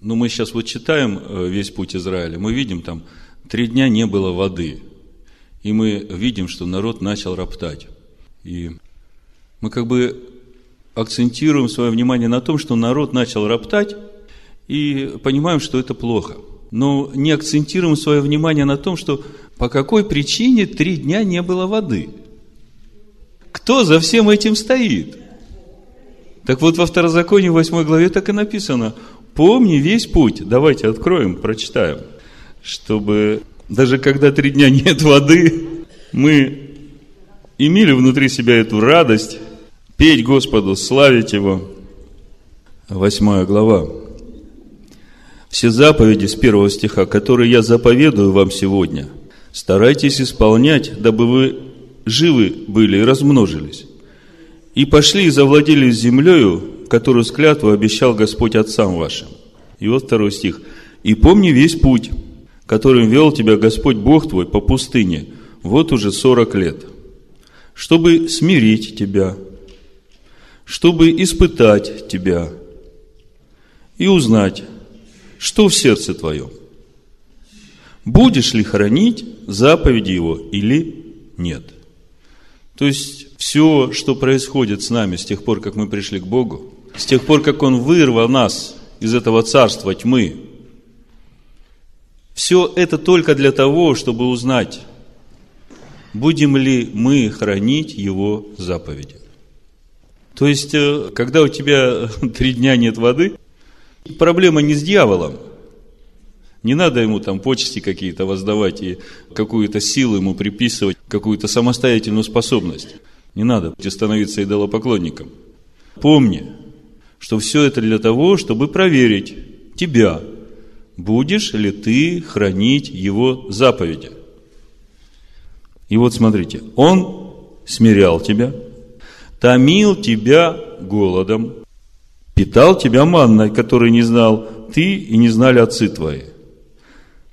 Ну, мы сейчас вот читаем э, весь путь Израиля, мы видим там, три дня не было воды. И мы видим, что народ начал роптать. И мы как бы акцентируем свое внимание на том, что народ начал роптать, и понимаем, что это плохо. Но не акцентируем свое внимание на том, что по какой причине три дня не было воды. Кто за всем этим стоит? Так вот, во Второзаконии 8 главе так и написано. Помни весь путь. Давайте откроем, прочитаем. Чтобы даже когда три дня нет воды, мы имели внутри себя эту радость, петь Господу, славить Его. Восьмая глава. Все заповеди с первого стиха, которые я заповедую вам сегодня, старайтесь исполнять, дабы вы живы были и размножились. И пошли и завладели землею, которую с клятву обещал Господь отцам вашим. И вот второй стих. И помни весь путь, которым вел тебя Господь Бог твой по пустыне, вот уже сорок лет, чтобы смирить тебя, чтобы испытать тебя и узнать, что в сердце твоем. Будешь ли хранить заповеди Его или нет? То есть, все, что происходит с нами с тех пор, как мы пришли к Богу, с тех пор, как Он вырвал нас из этого царства тьмы, все это только для того, чтобы узнать, будем ли мы хранить Его заповеди. То есть, э, когда у тебя три дня нет воды, проблема не с дьяволом. Не надо ему там почести какие-то воздавать и какую-то силу ему приписывать, какую-то самостоятельную способность. Не надо становиться идолопоклонником. Помни, что все это для того, чтобы проверить тебя, будешь ли ты хранить его заповеди. И вот смотрите, он смирял тебя, томил тебя голодом, питал тебя манной, которой не знал ты и не знали отцы твои,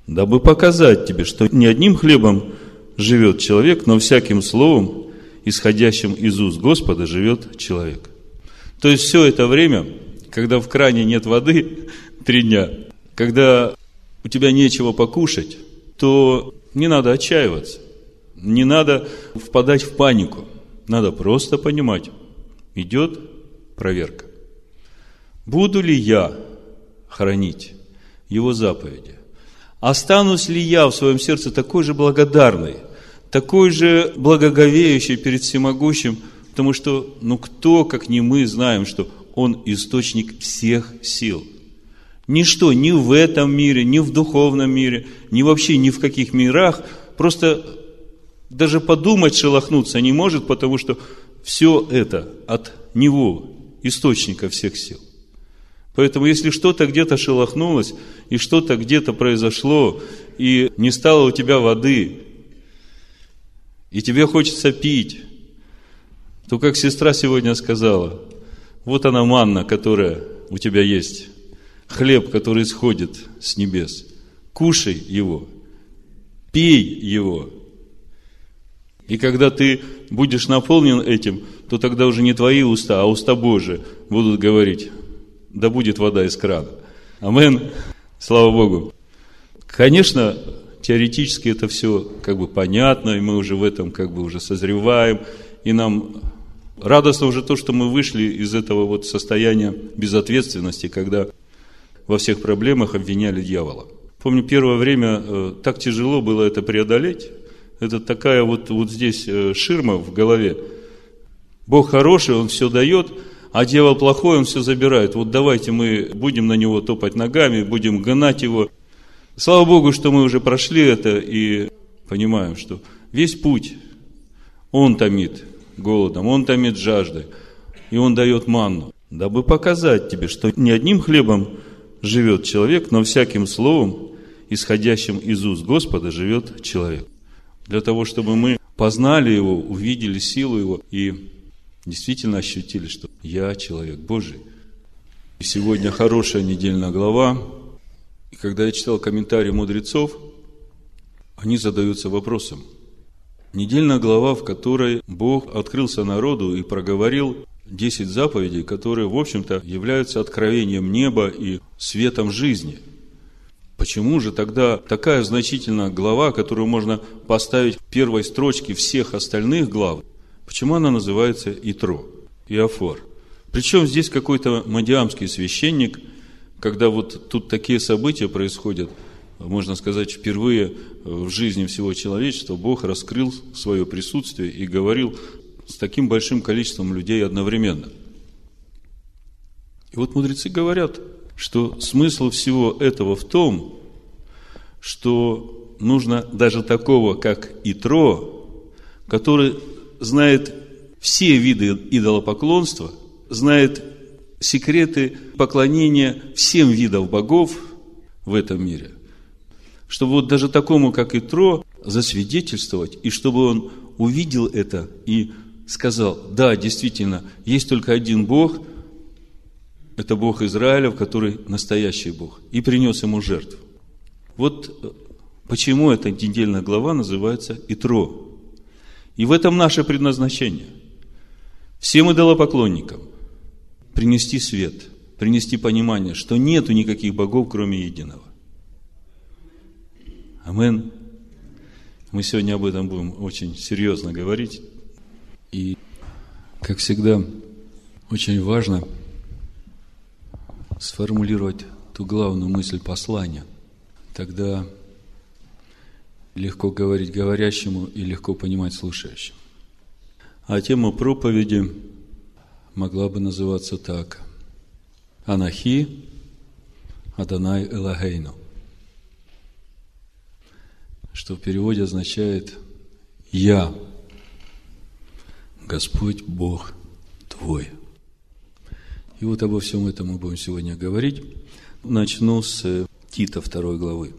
дабы показать тебе, что не одним хлебом живет человек, но всяким словом, исходящим из уст Господа, живет человек. То есть все это время, когда в кране нет воды, три дня, когда у тебя нечего покушать, то не надо отчаиваться, не надо впадать в панику. Надо просто понимать, идет проверка. Буду ли я хранить его заповеди? Останусь ли я в своем сердце такой же благодарный, такой же благоговеющий перед всемогущим, потому что, ну, кто, как не мы, знаем, что Он источник всех сил. Ничто ни в этом мире, ни в духовном мире, ни вообще ни в каких мирах, просто даже подумать шелохнуться не может, потому что все это от Него, источника всех сил. Поэтому, если что-то где-то шелохнулось, и что-то где-то произошло, и не стало у тебя воды, и тебе хочется пить, то, как сестра сегодня сказала, вот она манна, которая у тебя есть, хлеб, который исходит с небес. Кушай его, пей его. И когда ты будешь наполнен этим, то тогда уже не твои уста, а уста Божии будут говорить, да будет вода из крана. Амен. Слава Богу. Конечно, теоретически это все как бы понятно, и мы уже в этом как бы уже созреваем, и нам радостно уже то, что мы вышли из этого вот состояния безответственности, когда во всех проблемах обвиняли дьявола. Помню, первое время э, так тяжело было это преодолеть. Это такая вот, вот здесь э, ширма в голове. Бог хороший, Он все дает, а дьявол плохой, он все забирает. Вот давайте мы будем на него топать ногами, будем гнать его. Слава Богу, что мы уже прошли это и понимаем, что весь путь он томит голодом, он томит жаждой, и он дает манну, дабы показать тебе, что не одним хлебом живет человек, но всяким словом, исходящим из уст Господа, живет человек. Для того, чтобы мы познали его, увидели силу его и действительно ощутили, что я человек Божий. И сегодня хорошая недельная глава, и когда я читал комментарии мудрецов, они задаются вопросом. Недельная глава, в которой Бог открылся народу и проговорил 10 заповедей, которые, в общем-то, являются откровением неба и светом жизни. Почему же тогда такая значительная глава, которую можно поставить в первой строчке всех остальных глав, почему она называется Итро, Иофор? Причем здесь какой-то мадиамский священник, когда вот тут такие события происходят, можно сказать, впервые в жизни всего человечества Бог раскрыл свое присутствие и говорил с таким большим количеством людей одновременно. И вот мудрецы говорят, что смысл всего этого в том, что нужно даже такого, как Итро, который знает все виды идолопоклонства, знает секреты поклонения всем видам богов в этом мире. Чтобы вот даже такому, как Итро, засвидетельствовать, и чтобы он увидел это и сказал, да, действительно, есть только один Бог, это Бог Израиля, который настоящий Бог, и принес ему жертву. Вот э, почему эта недельная глава называется Итро. И в этом наше предназначение. Всем идолопоклонникам принести свет, принести понимание, что нету никаких богов, кроме единого. Амен. Мы сегодня об этом будем очень серьезно говорить. И, как всегда, очень важно сформулировать ту главную мысль послания. Тогда легко говорить говорящему и легко понимать слушающему. А тема проповеди могла бы называться так. Анахи Адонай Элагейну. Что в переводе означает «Я Господь Бог твой. И вот обо всем этом мы будем сегодня говорить. Начну с Тита второй главы,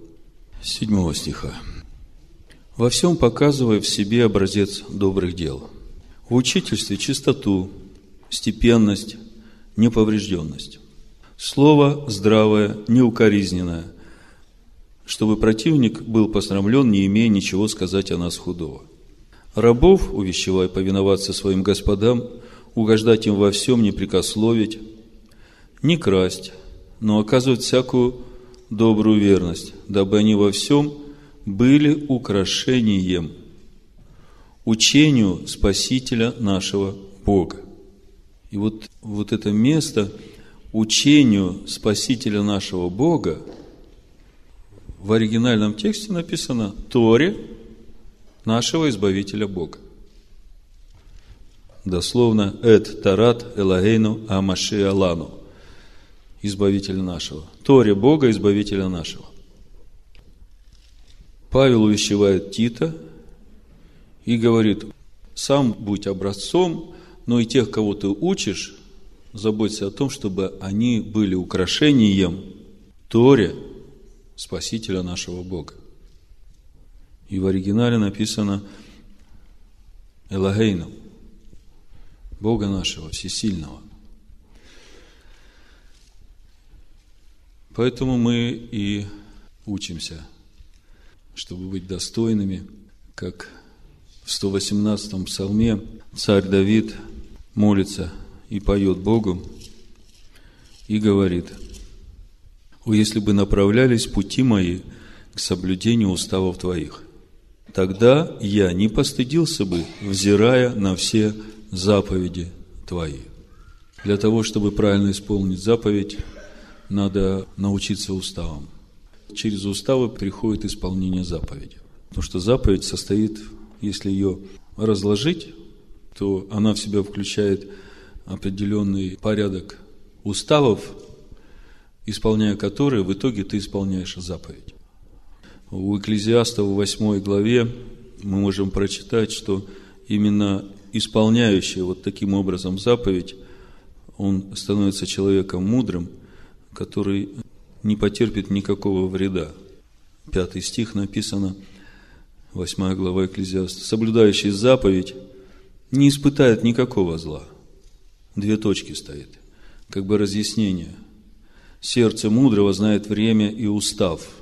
седьмого стиха. «Во всем показывая в себе образец добрых дел, в учительстве чистоту, степенность, неповрежденность, слово здравое, неукоризненное, чтобы противник был посрамлен, не имея ничего сказать о нас худого. Рабов увещевай повиноваться своим господам, угождать им во всем, не прикословить, не красть, но оказывать всякую добрую верность, дабы они во всем были украшением, учению Спасителя нашего Бога. И вот, вот это место учению Спасителя нашего Бога в оригинальном тексте написано Торе – нашего Избавителя Бога. Дословно, «Эт тарат элагейну амаши алану» Избавителя нашего. Торе Бога, Избавителя нашего. Павел увещевает Тита и говорит, сам будь образцом, но и тех, кого ты учишь, заботься о том, чтобы они были украшением Торе, Спасителя нашего Бога. И в оригинале написано Элагейну, Бога нашего, Всесильного. Поэтому мы и учимся, чтобы быть достойными, как в 118-м псалме царь Давид молится и поет Богу и говорит, «О, если бы направлялись пути мои к соблюдению уставов Твоих, тогда я не постыдился бы, взирая на все заповеди Твои. Для того, чтобы правильно исполнить заповедь, надо научиться уставам. Через уставы приходит исполнение заповеди. Потому что заповедь состоит, если ее разложить, то она в себя включает определенный порядок уставов, исполняя которые, в итоге ты исполняешь заповедь. У Экклезиаста в 8 главе мы можем прочитать, что именно исполняющий вот таким образом заповедь, он становится человеком мудрым, который не потерпит никакого вреда. Пятый стих написано, 8 глава Экклезиаста. Соблюдающий заповедь не испытает никакого зла. Две точки стоит, как бы разъяснение. Сердце мудрого знает время и устав –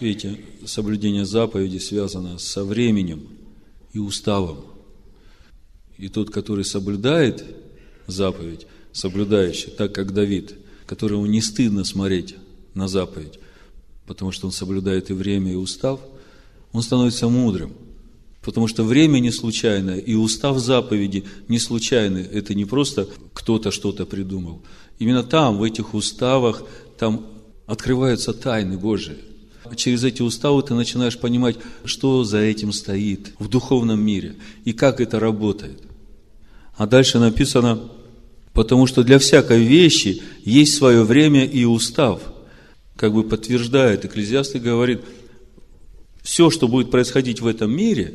Видите, соблюдение заповеди связано со временем и уставом. И тот, который соблюдает заповедь, соблюдающий, так как Давид, которому не стыдно смотреть на заповедь, потому что он соблюдает и время, и устав, он становится мудрым. Потому что время не случайное, и устав заповеди не случайный. Это не просто кто-то что-то придумал. Именно там, в этих уставах, там открываются тайны Божии. Через эти уставы ты начинаешь понимать, что за этим стоит в духовном мире и как это работает. А дальше написано, потому что для всякой вещи есть свое время и устав. Как бы подтверждает Экклезиаст и говорит, все, что будет происходить в этом мире,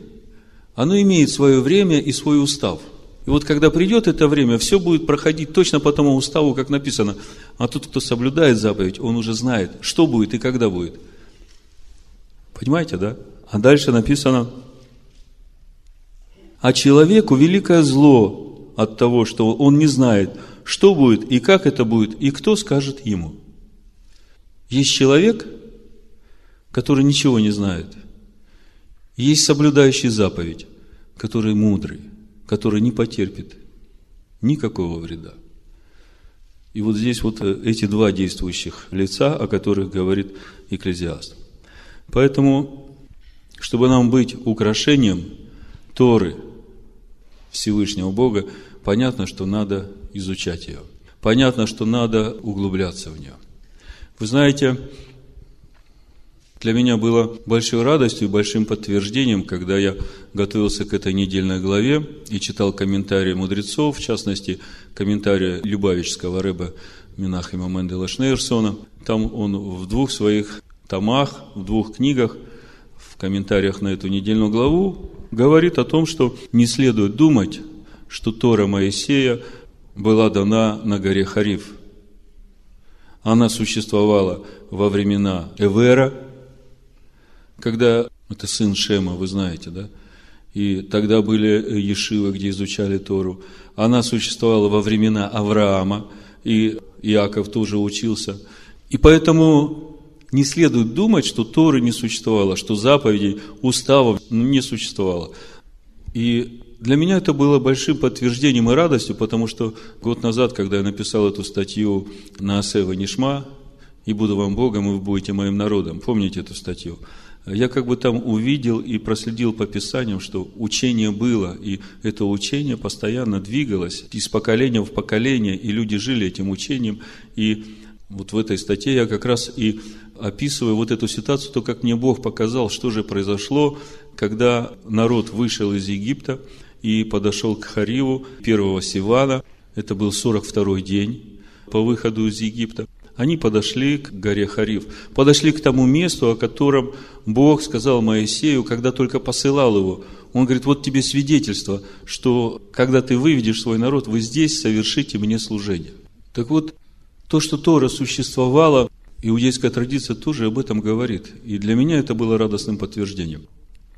оно имеет свое время и свой устав. И вот когда придет это время, все будет проходить точно по тому уставу, как написано. А тот, кто соблюдает заповедь, он уже знает, что будет и когда будет. Понимаете, да? А дальше написано, а человеку великое зло от того, что он не знает, что будет и как это будет, и кто скажет ему. Есть человек, который ничего не знает. Есть соблюдающий заповедь, который мудрый, который не потерпит никакого вреда. И вот здесь вот э, эти два действующих лица, о которых говорит Экклезиаст. Поэтому, чтобы нам быть украшением Торы Всевышнего Бога, понятно, что надо изучать ее. Понятно, что надо углубляться в нее. Вы знаете, для меня было большой радостью и большим подтверждением, когда я готовился к этой недельной главе и читал комментарии мудрецов, в частности, комментарии Любавического рыба Минахима Мендела Шнейрсона. Там он в двух своих томах, в двух книгах, в комментариях на эту недельную главу, говорит о том, что не следует думать, что Тора Моисея была дана на горе Хариф. Она существовала во времена Эвера, когда это сын Шема, вы знаете, да? И тогда были Ешивы, где изучали Тору. Она существовала во времена Авраама, и Иаков тоже учился. И поэтому не следует думать, что Торы не существовало, что заповедей, уставов не существовало. И для меня это было большим подтверждением и радостью, потому что год назад, когда я написал эту статью на Асева Нишма, «И буду вам Богом, и вы будете моим народом», помните эту статью? Я как бы там увидел и проследил по Писаниям, что учение было, и это учение постоянно двигалось из поколения в поколение, и люди жили этим учением, и вот в этой статье я как раз и описываю вот эту ситуацию, то, как мне Бог показал, что же произошло, когда народ вышел из Египта и подошел к Хариву первого Сивана, это был 42-й день по выходу из Египта, они подошли к горе Харив, подошли к тому месту, о котором Бог сказал Моисею, когда только посылал его. Он говорит, вот тебе свидетельство, что когда ты выведешь свой народ, вы здесь совершите мне служение. Так вот, то, что Тора существовала, иудейская традиция тоже об этом говорит. И для меня это было радостным подтверждением.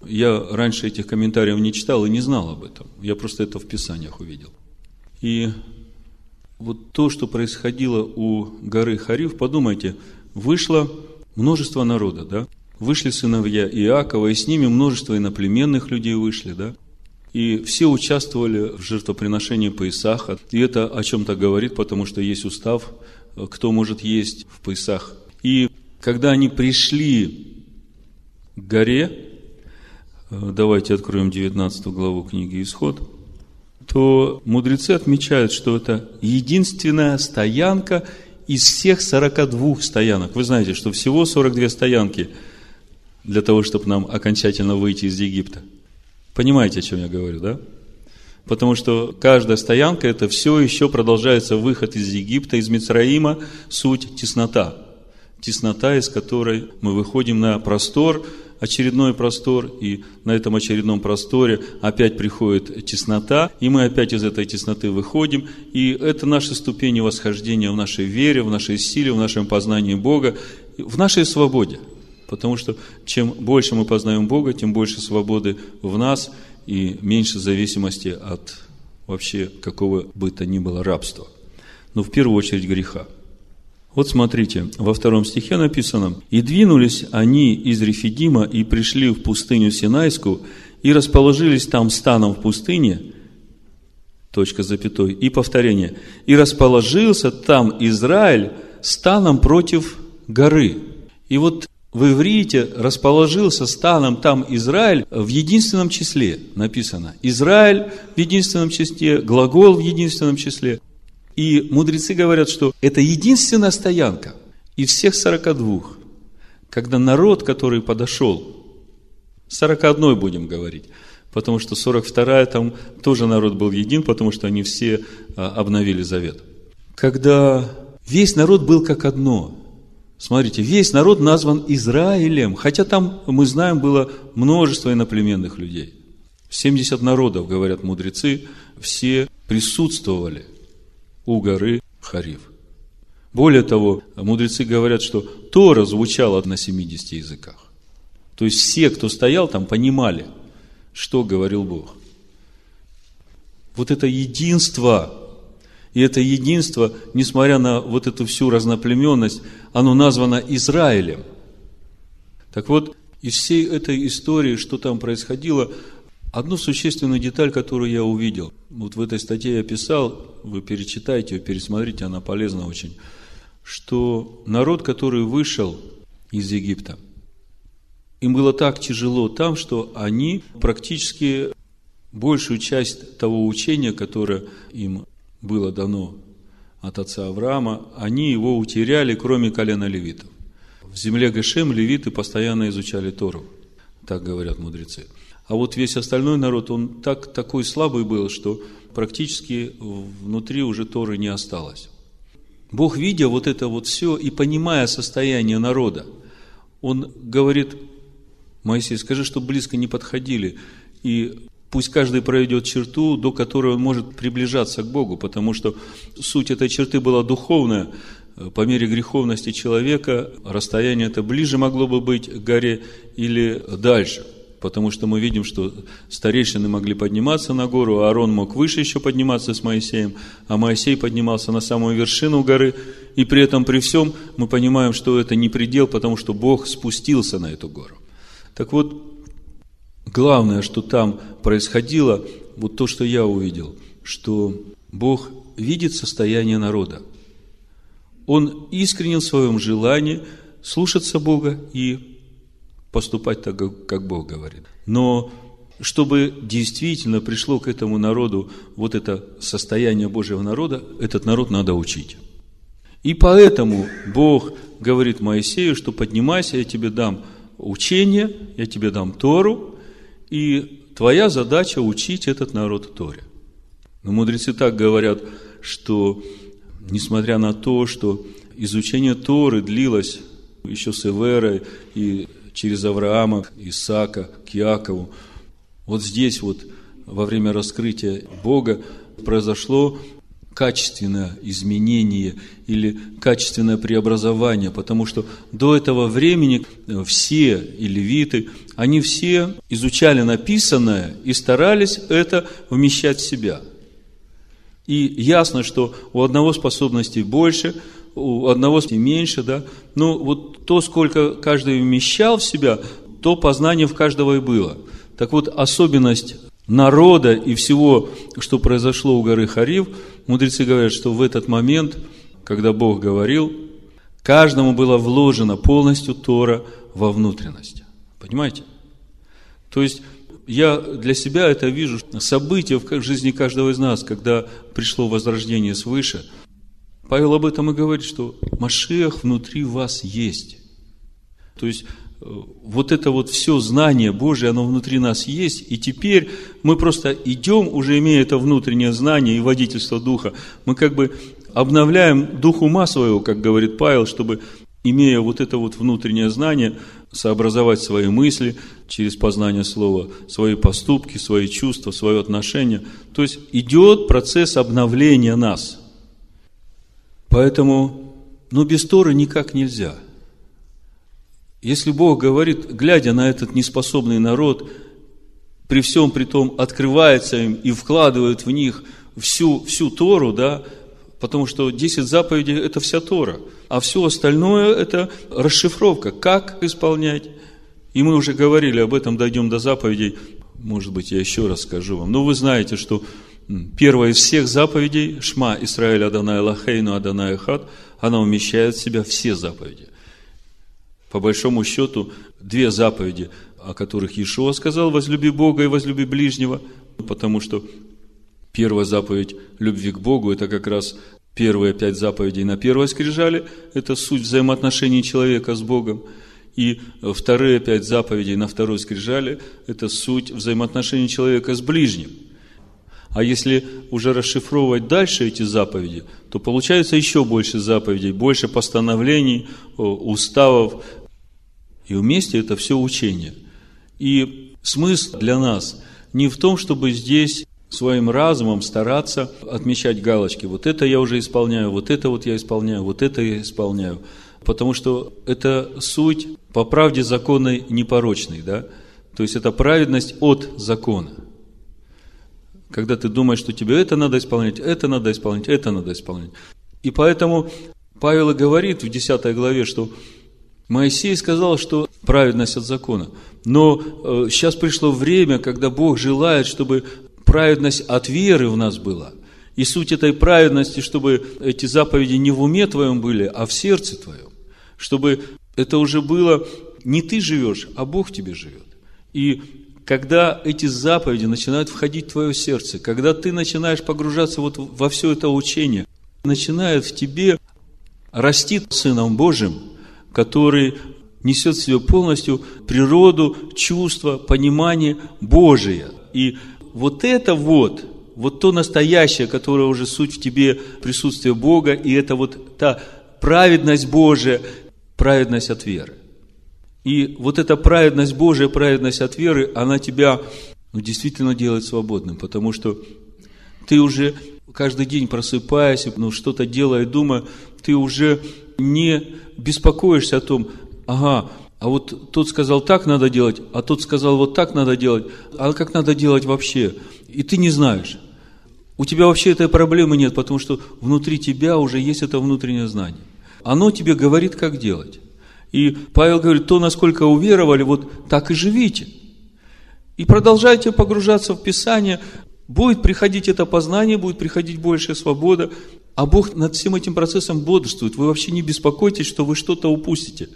Я раньше этих комментариев не читал и не знал об этом. Я просто это в Писаниях увидел. И вот то, что происходило у горы Хариф, подумайте, вышло множество народа, да? Вышли сыновья Иакова, и с ними множество иноплеменных людей вышли, да? И все участвовали в жертвоприношении Паисаха. И это о чем-то говорит, потому что есть устав кто может есть в Песах. И когда они пришли к горе, э, давайте откроем 19 главу книги «Исход», то мудрецы отмечают, что это единственная стоянка из всех 42 стоянок. Вы знаете, что всего 42 стоянки для того, чтобы нам окончательно выйти из Египта. Понимаете, о чем я говорю, да? Потому что каждая стоянка – это все еще продолжается выход из Египта, из Мицраима, суть теснота. Теснота, из которой мы выходим на простор, очередной простор, и на этом очередном просторе опять приходит теснота, и мы опять из этой тесноты выходим, и это наши ступени восхождения в нашей вере, в нашей силе, в нашем познании Бога, в нашей свободе. Потому что чем больше мы познаем Бога, тем больше свободы в нас – и меньше зависимости от вообще какого бы то ни было рабства. Но в первую очередь греха. Вот смотрите, во втором стихе написано, «И двинулись они из Рефидима и пришли в пустыню Синайскую, и расположились там станом в пустыне, точка запятой, и повторение. И расположился там Израиль станом против горы. И вот в иврите расположился станом там Израиль в единственном числе написано. Израиль в единственном числе, глагол в единственном числе. И мудрецы говорят, что это единственная стоянка из всех 42, когда народ, который подошел, 41 будем говорить, потому что 42 там тоже народ был един, потому что они все а, обновили завет. Когда весь народ был как одно, Смотрите, весь народ назван Израилем, хотя там, мы знаем, было множество иноплеменных людей. 70 народов, говорят мудрецы, все присутствовали у горы Харив. Более того, мудрецы говорят, что Тора звучала на 70 языках. То есть все, кто стоял там, понимали, что говорил Бог. Вот это единство, и это единство, несмотря на вот эту всю разноплеменность, оно названо Израилем. Так вот, из всей этой истории, что там происходило, одну существенную деталь, которую я увидел. Вот в этой статье я писал, вы перечитайте пересмотрите, она полезна очень. Что народ, который вышел из Египта, им было так тяжело там, что они практически большую часть того учения, которое им было дано от отца Авраама, они его утеряли, кроме колена левитов. В земле Гешем левиты постоянно изучали Тору, так говорят мудрецы. А вот весь остальной народ, он так, такой слабый был, что практически внутри уже Торы не осталось. Бог, видя вот это вот все и понимая состояние народа, Он говорит, Моисей, скажи, что близко не подходили, и пусть каждый пройдет черту, до которой он может приближаться к Богу, потому что суть этой черты была духовная. По мере греховности человека расстояние это ближе могло бы быть к горе или дальше – потому что мы видим, что старейшины могли подниматься на гору, а Аарон мог выше еще подниматься с Моисеем, а Моисей поднимался на самую вершину горы, и при этом, при всем, мы понимаем, что это не предел, потому что Бог спустился на эту гору. Так вот, главное, что там происходило, вот то, что я увидел, что Бог видит состояние народа. Он искренен в своем желании слушаться Бога и поступать так, как Бог говорит. Но чтобы действительно пришло к этому народу вот это состояние Божьего народа, этот народ надо учить. И поэтому Бог говорит Моисею, что поднимайся, я тебе дам учение, я тебе дам Тору, и твоя задача учить этот народ Торе. Но мудрецы так говорят, что несмотря на то, что изучение Торы длилось еще с Эверой и через Авраама, Исаака, к Якову. Вот здесь вот во время раскрытия Бога произошло качественное изменение или качественное преобразование, потому что до этого времени все и левиты, они все изучали написанное и старались это вмещать в себя. И ясно, что у одного способностей больше, у одного меньше, да, но вот то, сколько каждый вмещал в себя, то познание в каждого и было. Так вот, особенность народа и всего, что произошло у горы Харив, мудрецы говорят, что в этот момент, когда Бог говорил, каждому было вложено полностью Тора во внутренность. Понимаете? То есть, я для себя это вижу событие в жизни каждого из нас, когда пришло возрождение свыше, Павел об этом и говорит, что Машиах внутри вас есть. То есть, э, вот это вот все знание Божие, оно внутри нас есть, и теперь мы просто идем, уже имея это внутреннее знание и водительство Духа, мы как бы обновляем дух ума своего, как говорит Павел, чтобы, имея вот это вот внутреннее знание, сообразовать свои мысли через познание слова, свои поступки, свои чувства, свое отношение. То есть идет процесс обновления нас – Поэтому, ну, без Торы никак нельзя. Если Бог говорит, глядя на этот неспособный народ, при всем при том открывается им и вкладывает в них всю, всю Тору, да, потому что 10 заповедей – это вся Тора, а все остальное – это расшифровка, как исполнять. И мы уже говорили об этом, дойдем до заповедей, может быть, я еще раз скажу вам. Но вы знаете, что первая из всех заповедей, Шма Исраиль Адонай Лахейну Адонай Хат, она умещает в себя все заповеди. По большому счету, две заповеди, о которых Иешуа сказал, возлюби Бога и возлюби ближнего, потому что первая заповедь любви к Богу, это как раз первые пять заповедей на первой скрижали, это суть взаимоотношений человека с Богом. И вторые пять заповедей на второй скрижали – это суть взаимоотношений человека с ближним. А если уже расшифровывать дальше эти заповеди, то получается еще больше заповедей, больше постановлений, уставов. И вместе это все учение. И смысл для нас не в том, чтобы здесь своим разумом стараться отмечать галочки. Вот это я уже исполняю, вот это вот я исполняю, вот это я исполняю. Потому что это суть по правде законной непорочной, да? То есть это праведность от закона. Когда ты думаешь, что тебе это надо исполнять, это надо исполнять, это надо исполнять. И поэтому Павел и говорит в 10 главе, что Моисей сказал, что праведность от закона. Но э, сейчас пришло время, когда Бог желает, чтобы праведность от веры в нас была. И суть этой праведности, чтобы эти заповеди не в уме твоем были, а в сердце твоем. Чтобы это уже было не ты живешь, а Бог тебе живет. И когда эти заповеди начинают входить в твое сердце, когда ты начинаешь погружаться вот во все это учение, начинает в тебе расти Сыном Божьим, который несет в себе полностью природу, чувство, понимание Божие. И вот это вот, вот то настоящее, которое уже суть в тебе, присутствие Бога, и это вот та праведность Божия, праведность от веры. И вот эта праведность Божия, праведность от веры, она тебя ну, действительно делает свободным, потому что ты уже каждый день просыпаясь, ну, что-то делая, думая, ты уже не беспокоишься о том, ага, а вот тот сказал так надо делать, а тот сказал вот так надо делать, а как надо делать вообще? И ты не знаешь. У тебя вообще этой проблемы нет, потому что внутри тебя уже есть это внутреннее знание. Оно тебе говорит, как делать. И Павел говорит, то, насколько уверовали, вот так и живите. И продолжайте погружаться в Писание, будет приходить это познание, будет приходить большая свобода, а Бог над всем этим процессом бодрствует. Вы вообще не беспокойтесь, что вы что-то упустите.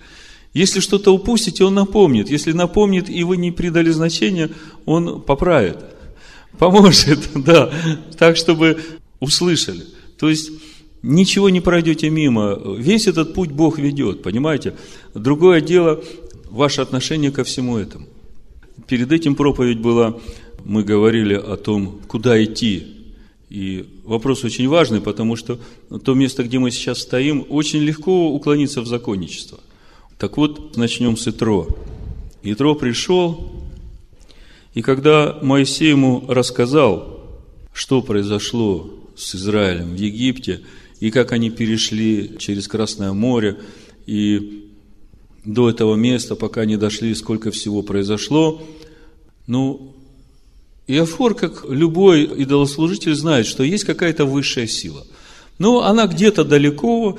Если что-то упустите, Он напомнит. Если напомнит, и вы не придали значения, Он поправит. Поможет, да. Так, чтобы услышали. То есть, ничего не пройдете мимо. Весь этот путь Бог ведет, понимаете? Другое дело, ваше отношение ко всему этому. Перед этим проповедь была, мы говорили о том, куда идти. И вопрос очень важный, потому что то место, где мы сейчас стоим, очень легко уклониться в законничество – так вот, начнем с Итро. Итро пришел, и когда Моисей ему рассказал, что произошло с Израилем в Египте, и как они перешли через Красное море, и до этого места, пока не дошли, сколько всего произошло, ну, Иофор, как любой идолослужитель, знает, что есть какая-то высшая сила. Но она где-то далеко,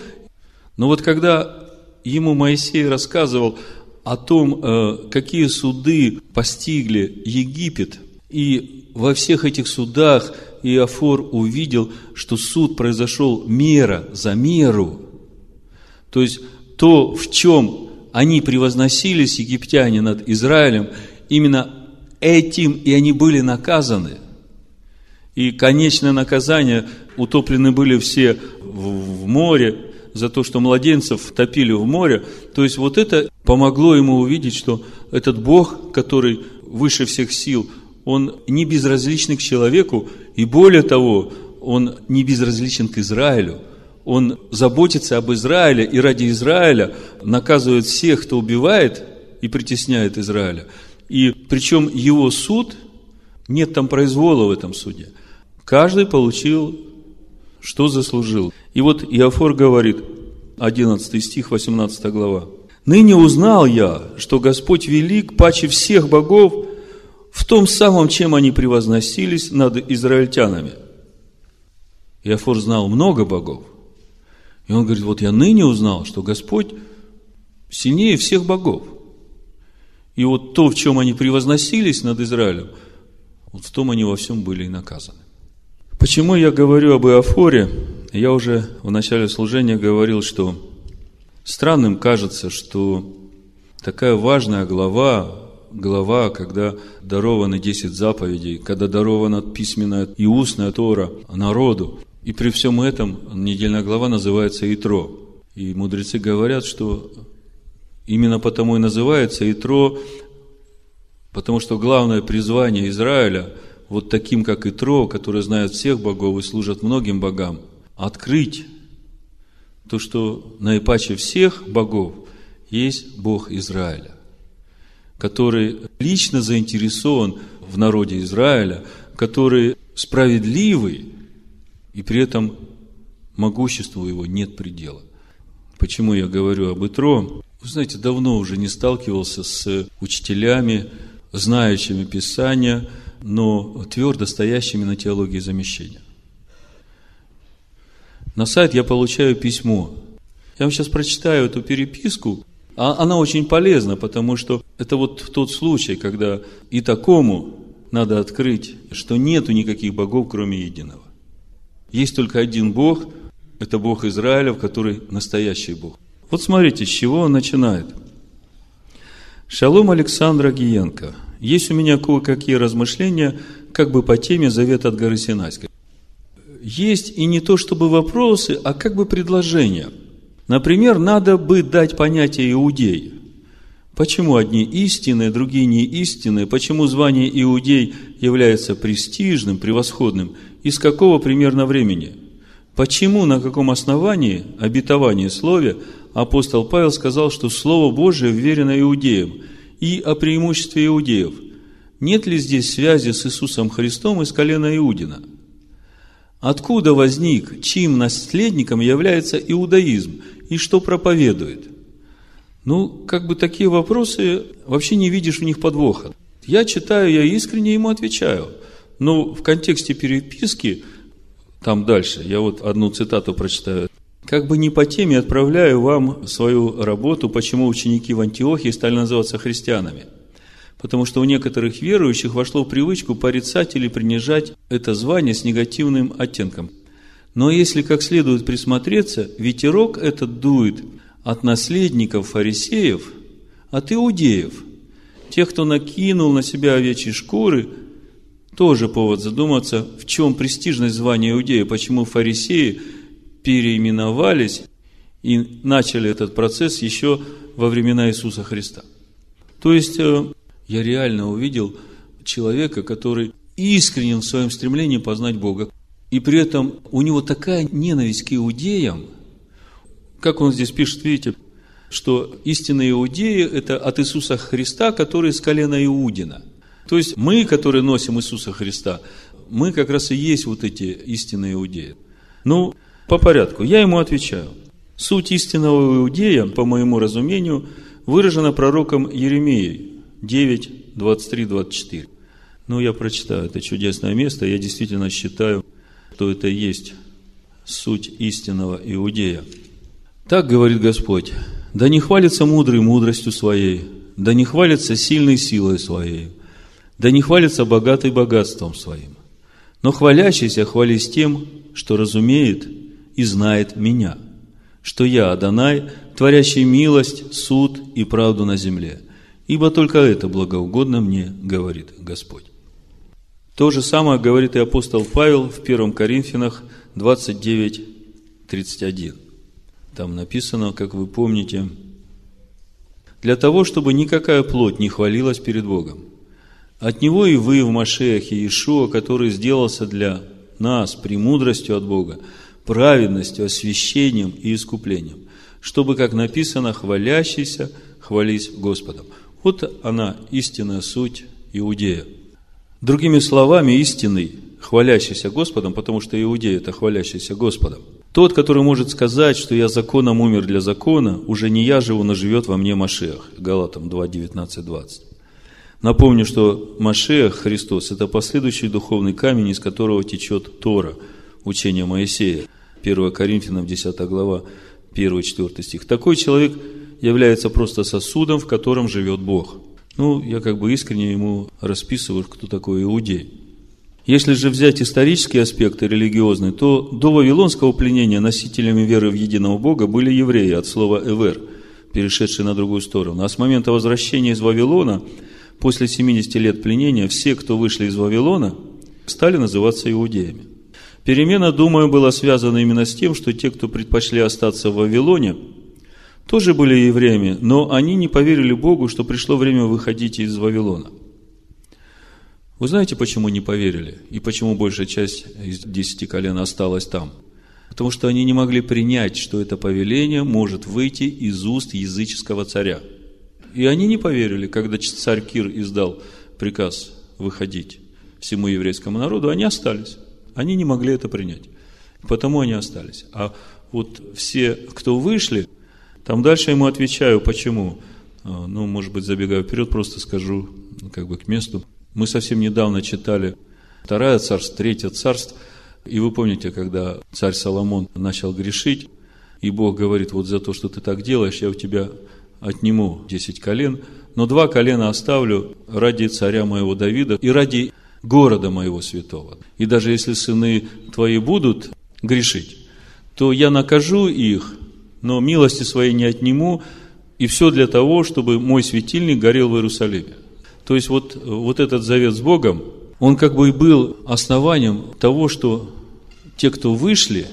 но вот когда ему Моисей рассказывал о том, э, какие суды постигли Египет, и во всех этих судах Иофор увидел, что суд произошел мера за меру. То есть то, в чем они превозносились, египтяне, над Израилем, именно этим и они были наказаны. И конечное наказание, утоплены были все в море, за то, что младенцев топили в море. То есть вот это помогло ему увидеть, что этот Бог, который выше всех сил, он не безразличный к человеку, и более того, он не безразличен к Израилю. Он заботится об Израиле, и ради Израиля наказывает всех, кто убивает и притесняет Израиля. И причем его суд, нет там произвола в этом суде. Каждый получил, что заслужил. И вот Иофор говорит, 11 стих, 18 глава. «Ныне узнал я, что Господь велик паче всех богов в том самом, чем они превозносились над израильтянами». Иофор знал много богов. И он говорит, вот я ныне узнал, что Господь сильнее всех богов. И вот то, в чем они превозносились над Израилем, вот в том они во всем были и наказаны. Почему я говорю об Иофоре? Я уже в начале служения говорил, что странным кажется, что такая важная глава, глава, когда дарованы 10 заповедей, когда дарована письменная и устная Тора народу, и при всем этом недельная глава называется Итро. И мудрецы говорят, что именно потому и называется Итро, потому что главное призвание Израиля – вот таким, как Итро, которые знают всех богов и служат многим богам, открыть то, что наипаче всех богов есть Бог Израиля, который лично заинтересован в народе Израиля, который справедливый, и при этом могуществу его нет предела. Почему я говорю об Итро? Вы знаете, давно уже не сталкивался с учителями, знающими Писания – но твердо стоящими на теологии замещения. На сайт я получаю письмо. Я вам сейчас прочитаю эту переписку. А она очень полезна, потому что это вот тот случай, когда и такому надо открыть, что нету никаких богов, кроме единого. Есть только один Бог, это Бог Израиля, который настоящий Бог. Вот смотрите, с чего он начинает. Шалом Александра Гиенко – есть у меня кое-какие размышления как бы по теме Завета от горы Синайской. Есть и не то чтобы вопросы, а как бы предложения. Например, надо бы дать понятие иудей. Почему одни истинные, другие не истинные? Почему звание иудей является престижным, превосходным? Из какого примерно времени? Почему, на каком основании, обетование слове, апостол Павел сказал, что Слово Божие вверено иудеям – и о преимуществе иудеев. Нет ли здесь связи с Иисусом Христом из колена Иудина? Откуда возник, чьим наследником является иудаизм и что проповедует? Ну, как бы такие вопросы, вообще не видишь в них подвоха. Я читаю, я искренне ему отвечаю. Но в контексте переписки, там дальше, я вот одну цитату прочитаю как бы не по теме отправляю вам свою работу, почему ученики в Антиохии стали называться христианами. Потому что у некоторых верующих вошло в привычку порицать или принижать это звание с негативным оттенком. Но если как следует присмотреться, ветерок этот дует от наследников фарисеев, от иудеев. Тех, кто накинул на себя овечьи шкуры, тоже повод задуматься, в чем престижность звания иудея, почему фарисеи – переименовались и начали этот процесс еще во времена Иисуса Христа. То есть, э, я реально увидел человека, который искренен в своем стремлении познать Бога. И при этом у него такая ненависть к иудеям, как он здесь пишет, видите, что истинные иудеи – это от Иисуса Христа, который из колена Иудина. То есть мы, которые носим Иисуса Христа, мы как раз и есть вот эти истинные иудеи. Ну, по порядку. Я ему отвечаю. Суть истинного иудея, по моему разумению, выражена пророком Еремией 9, 23, 24. Ну, я прочитаю это чудесное место. Я действительно считаю, что это и есть суть истинного иудея. Так говорит Господь, да не хвалится мудрый мудростью своей, да не хвалится сильной силой своей, да не хвалится богатый богатством своим, но хвалящийся хвались тем, что разумеет и знает меня, что я, Адонай, творящий милость, суд и правду на земле. Ибо только это благоугодно мне, говорит Господь. То же самое говорит и апостол Павел в 1 Коринфянах 29, 31. Там написано, как вы помните, для того, чтобы никакая плоть не хвалилась перед Богом. От Него и вы в Машеях Иешуа, который сделался для нас премудростью от Бога, праведностью, освящением и искуплением, чтобы, как написано, хвалящийся хвались Господом. Вот она, истинная суть Иудея. Другими словами, истинный, хвалящийся Господом, потому что Иудея – это хвалящийся Господом. Тот, который может сказать, что я законом умер для закона, уже не я живу, но живет во мне Машех. Галатам 2, 19, 20. Напомню, что Машех, Христос, это последующий духовный камень, из которого течет Тора – учения Моисея. 1 Коринфянам 10 глава, 1-4 стих. Такой человек является просто сосудом, в котором живет Бог. Ну, я как бы искренне ему расписываю, кто такой иудей. Если же взять исторические аспекты религиозные, то до вавилонского пленения носителями веры в единого Бога были евреи от слова «эвер», перешедшие на другую сторону. А с момента возвращения из Вавилона, после 70 лет пленения, все, кто вышли из Вавилона, стали называться иудеями. Перемена, думаю, была связана именно с тем, что те, кто предпочли остаться в Вавилоне, тоже были евреями, но они не поверили Богу, что пришло время выходить из Вавилона – вы знаете, почему не поверили? И почему большая часть из десяти колен осталась там? Потому что они не могли принять, что это повеление может выйти из уст языческого царя. И они не поверили, когда царь Кир издал приказ выходить всему еврейскому народу, они остались. Они не могли это принять. Потому они остались. А вот все, кто вышли, там дальше ему отвечаю, почему. А, ну, может быть, забегаю вперед, просто скажу как бы к месту. Мы совсем недавно читали Второе царство, Третье царство, и вы помните, когда царь Соломон начал грешить, и Бог говорит, вот за то, что ты так делаешь, я у тебя отниму десять колен, но два колена оставлю ради царя моего Давида и ради города моего святого. И даже если сыны твои будут грешить, то я накажу их, но милости своей не отниму, и все для того, чтобы мой светильник горел в Иерусалиме. То есть вот, вот этот завет с Богом, он как бы и был основанием того, что те, кто вышли,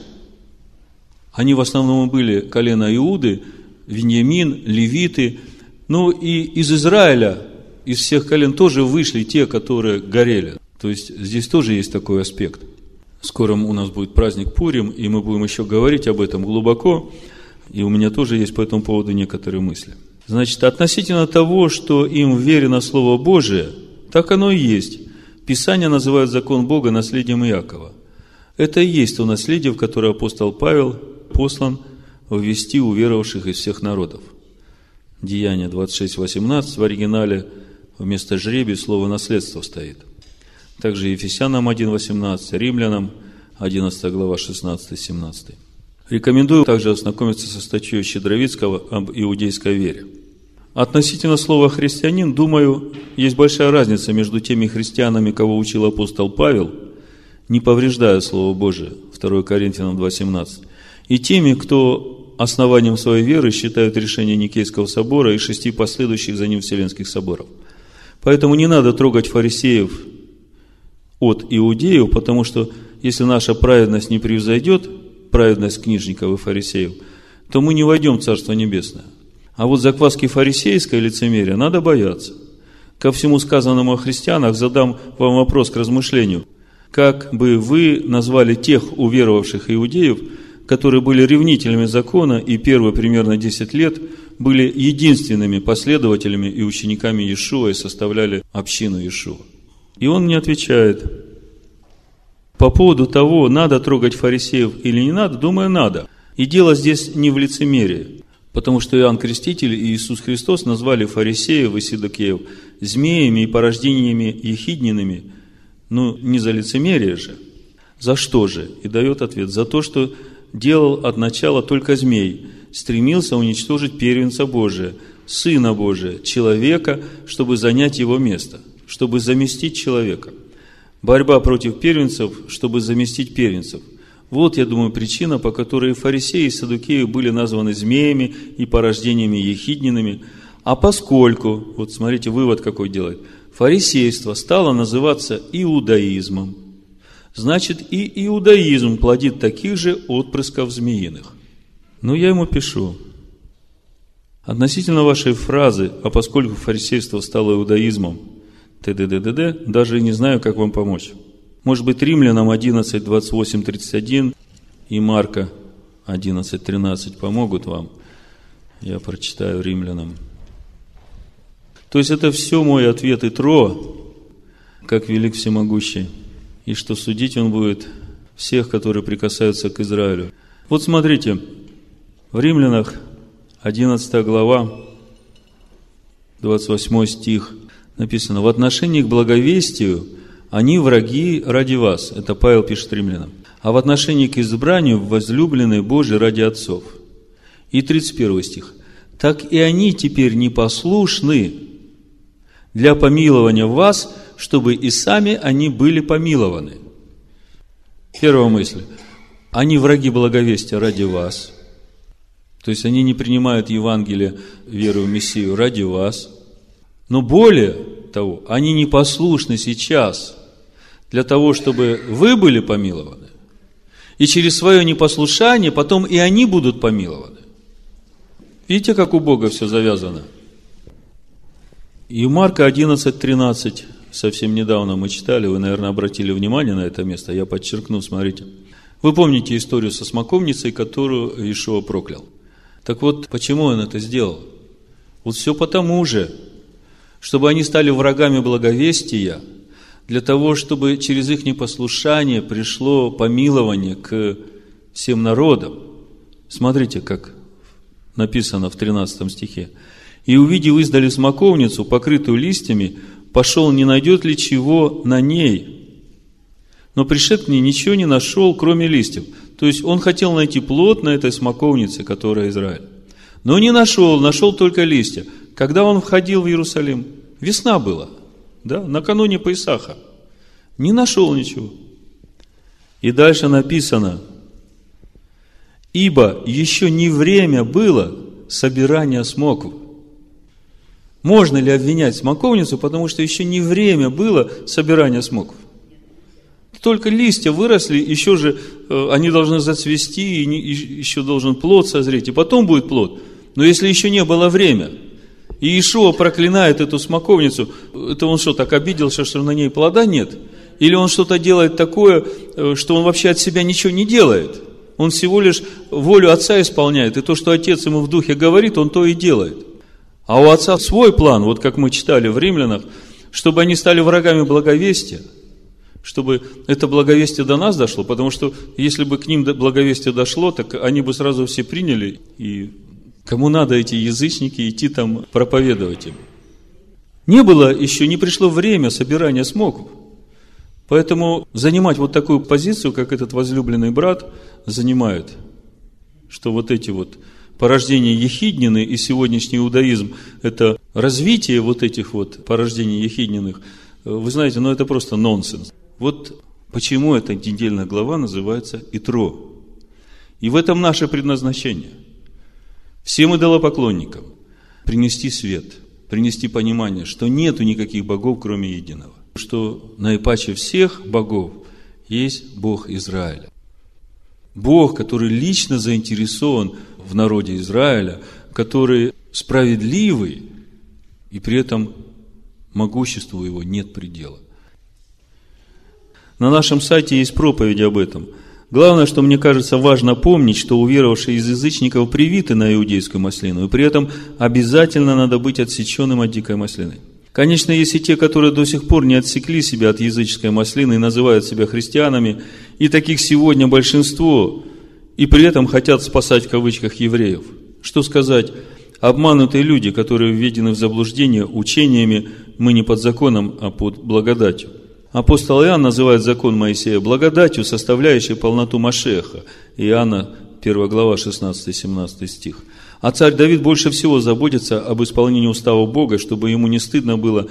они в основном были колено Иуды, Вениамин, Левиты, ну и из Израиля, из всех колен тоже вышли те, которые горели. То есть здесь тоже есть такой аспект. Скоро у нас будет праздник Пурим, и мы будем еще говорить об этом глубоко, и у меня тоже есть по этому поводу некоторые мысли – Значит, относительно того, что им верено Слово Божие, так оно и есть. Писание называет закон Бога наследием Иакова. Это и есть то наследие, в которое апостол Павел послан ввести уверовавших из всех народов. Деяние 26.18 в оригинале вместо жребия слово «наследство» стоит. Также Ефесянам 1.18, Римлянам 11 глава 16-17. Рекомендую также ознакомиться со статьей Щедровицкого об иудейской вере. Относительно слова «христианин», думаю, есть большая разница между теми христианами, кого учил апостол Павел, не повреждая Слово Божие, 2 Коринфянам 2.17, и теми, кто основанием своей веры считают решение Никейского собора и шести последующих за ним Вселенских соборов. Поэтому не надо трогать фарисеев от иудеев, потому что если наша праведность не превзойдет праведность книжников и фарисеев, то мы не войдем в Царство Небесное. А вот закваски фарисейской лицемерия надо бояться. Ко всему сказанному о христианах задам вам вопрос к размышлению. Как бы вы назвали тех уверовавших иудеев, которые были ревнителями закона и первые примерно 10 лет были единственными последователями и учениками Иешуа и составляли общину Иешуа? И он мне отвечает, по поводу того, надо трогать фарисеев или не надо, думаю, надо. И дело здесь не в лицемерии. Потому что Иоанн Креститель и Иисус Христос назвали фарисеев и седокеев змеями и порождениями ехидненными. Ну, не за лицемерие же. За что же? И дает ответ. За то, что делал от начала только змей, стремился уничтожить первенца Божия, Сына Божия, человека, чтобы занять его место, чтобы заместить человека – Борьба против первенцев, чтобы заместить первенцев. Вот, я думаю, причина, по которой фарисеи и садукеи были названы змеями и порождениями ехиднинами. А поскольку, вот смотрите, вывод какой делает, фарисейство стало называться иудаизмом, значит и иудаизм плодит таких же отпрысков змеиных. Ну, я ему пишу. Относительно вашей фразы, а поскольку фарисейство стало иудаизмом, т.д. даже не знаю, как вам помочь. Может быть, Римлянам 11, 28, 31 и Марка 11, 13 помогут вам. Я прочитаю Римлянам. То есть, это все мой ответ и Тро, как велик всемогущий, и что судить он будет всех, которые прикасаются к Израилю. Вот смотрите, в Римлянах 11 глава, 28 стих – написано, в отношении к благовестию они враги ради вас. Это Павел пишет римлянам. А в отношении к избранию возлюбленные Божьи ради отцов. И 31 стих. Так и они теперь непослушны для помилования вас, чтобы и сами они были помилованы. Первая мысль. Они враги благовестия ради вас. То есть они не принимают Евангелие веры в Мессию ради вас. Но более того, они непослушны сейчас для того, чтобы вы были помилованы. И через свое непослушание потом и они будут помилованы. Видите, как у Бога все завязано? И Марка 11, 13 совсем недавно мы читали, вы, наверное, обратили внимание на это место, я подчеркну, смотрите. Вы помните историю со смоковницей, которую Ишуа проклял. Так вот, почему он это сделал? Вот все потому же, чтобы они стали врагами благовестия, для того, чтобы через их непослушание пришло помилование к всем народам. Смотрите, как написано в 13 стихе. «И увидев издали смоковницу, покрытую листьями, пошел, не найдет ли чего на ней. Но пришед к ней ничего не нашел, кроме листьев. То есть он хотел найти плод на этой смоковнице, которая Израиль. Но не нашел, нашел только листья. Когда он входил в Иерусалим, весна была, да, накануне Паисаха. Не нашел ничего. И дальше написано, ибо еще не время было собирания смоков. Можно ли обвинять смоковницу, потому что еще не время было собирания смоков? Только листья выросли, еще же э, они должны зацвести, и еще должен плод созреть, и потом будет плод. Но если еще не было время, и Ишуа проклинает эту смоковницу, это он что, так обиделся, что на ней плода нет? Или он что-то делает такое, э, что он вообще от себя ничего не делает? Он всего лишь волю Отца исполняет, и то, что Отец ему в духе говорит, он то и делает. А у отца свой план, вот как мы читали в римлянах, чтобы они стали врагами благовестия, чтобы это благовестие до нас дошло, потому что если бы к ним благовестие дошло, так они бы сразу все приняли, и кому надо эти язычники идти там проповедовать им. Не было еще, не пришло время собирания смоков. Поэтому занимать вот такую позицию, как этот возлюбленный брат занимает, что вот эти вот порождение Ехиднины и сегодняшний иудаизм – это развитие вот этих вот порождений Ехидниных, вы знаете, ну это просто нонсенс. Вот почему эта недельная глава называется Итро. И в этом наше предназначение. Всем идолопоклонникам принести свет, принести понимание, что нету никаких богов, кроме единого. Что наипаче всех богов есть Бог Израиля. Бог, который лично заинтересован в народе Израиля, который справедливый, и при этом могуществу его нет предела. На нашем сайте есть проповедь об этом. Главное, что мне кажется важно помнить, что уверовавшие из язычников привиты на иудейскую маслину, и при этом обязательно надо быть отсеченным от дикой маслины. Конечно, есть и те, которые до сих пор не отсекли себя от языческой маслины и называют себя христианами, и таких сегодня большинство – и при этом хотят спасать в кавычках евреев. Что сказать? Обманутые люди, которые введены в заблуждение учениями «мы не под законом, а под благодатью». Апостол Иоанн называет закон Моисея благодатью, составляющей полноту Машеха. Иоанна, 1 глава, 16-17 стих. А царь Давид больше всего заботится об исполнении устава Бога, чтобы ему не стыдно было,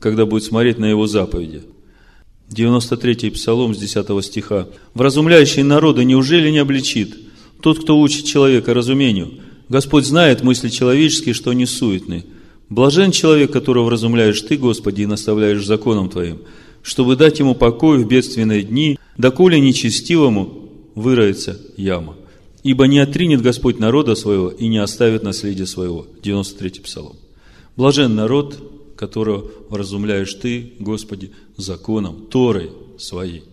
когда будет смотреть на его заповеди. 93-й псалом с 10 стиха. «Вразумляющий народы неужели не обличит? Тот, кто учит человека разумению. Господь знает мысли человеческие, что они суетны. Блажен человек, которого вразумляешь Ты, Господи, и наставляешь законом Твоим, чтобы дать ему покой в бедственные дни, доколе нечестивому выроется яма. Ибо не отринет Господь народа своего и не оставит наследия своего». 93-й псалом. Блажен народ, которого вразумляешь Ты, Господи, законом, Торой своей.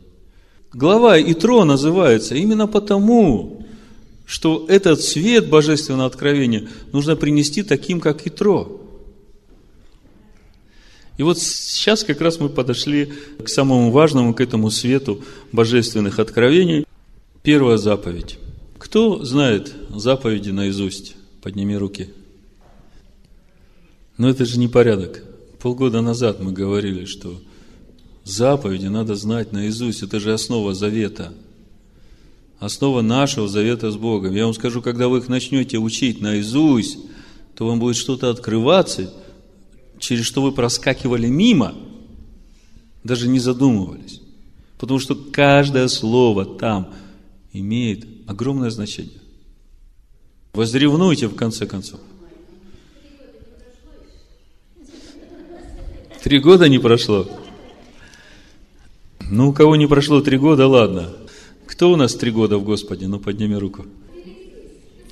Глава Итро называется именно потому, что этот свет божественного откровения нужно принести таким, как Итро. И вот сейчас как раз мы подошли к самому важному, к этому свету божественных откровений. Первая заповедь. Кто знает заповеди наизусть? Подними руки. Но это же не порядок. Полгода назад мы говорили, что заповеди надо знать наизусть. Это же основа завета. Основа нашего завета с Богом. Я вам скажу, когда вы их начнете учить наизусть, то вам будет что-то открываться, через что вы проскакивали мимо. даже не задумывались. Потому что каждое слово там имеет огромное значение. Возревнуйте в конце концов. Три года не прошло. Ну, у кого не прошло три года, ладно. Кто у нас три года в Господе? Ну, подними руку.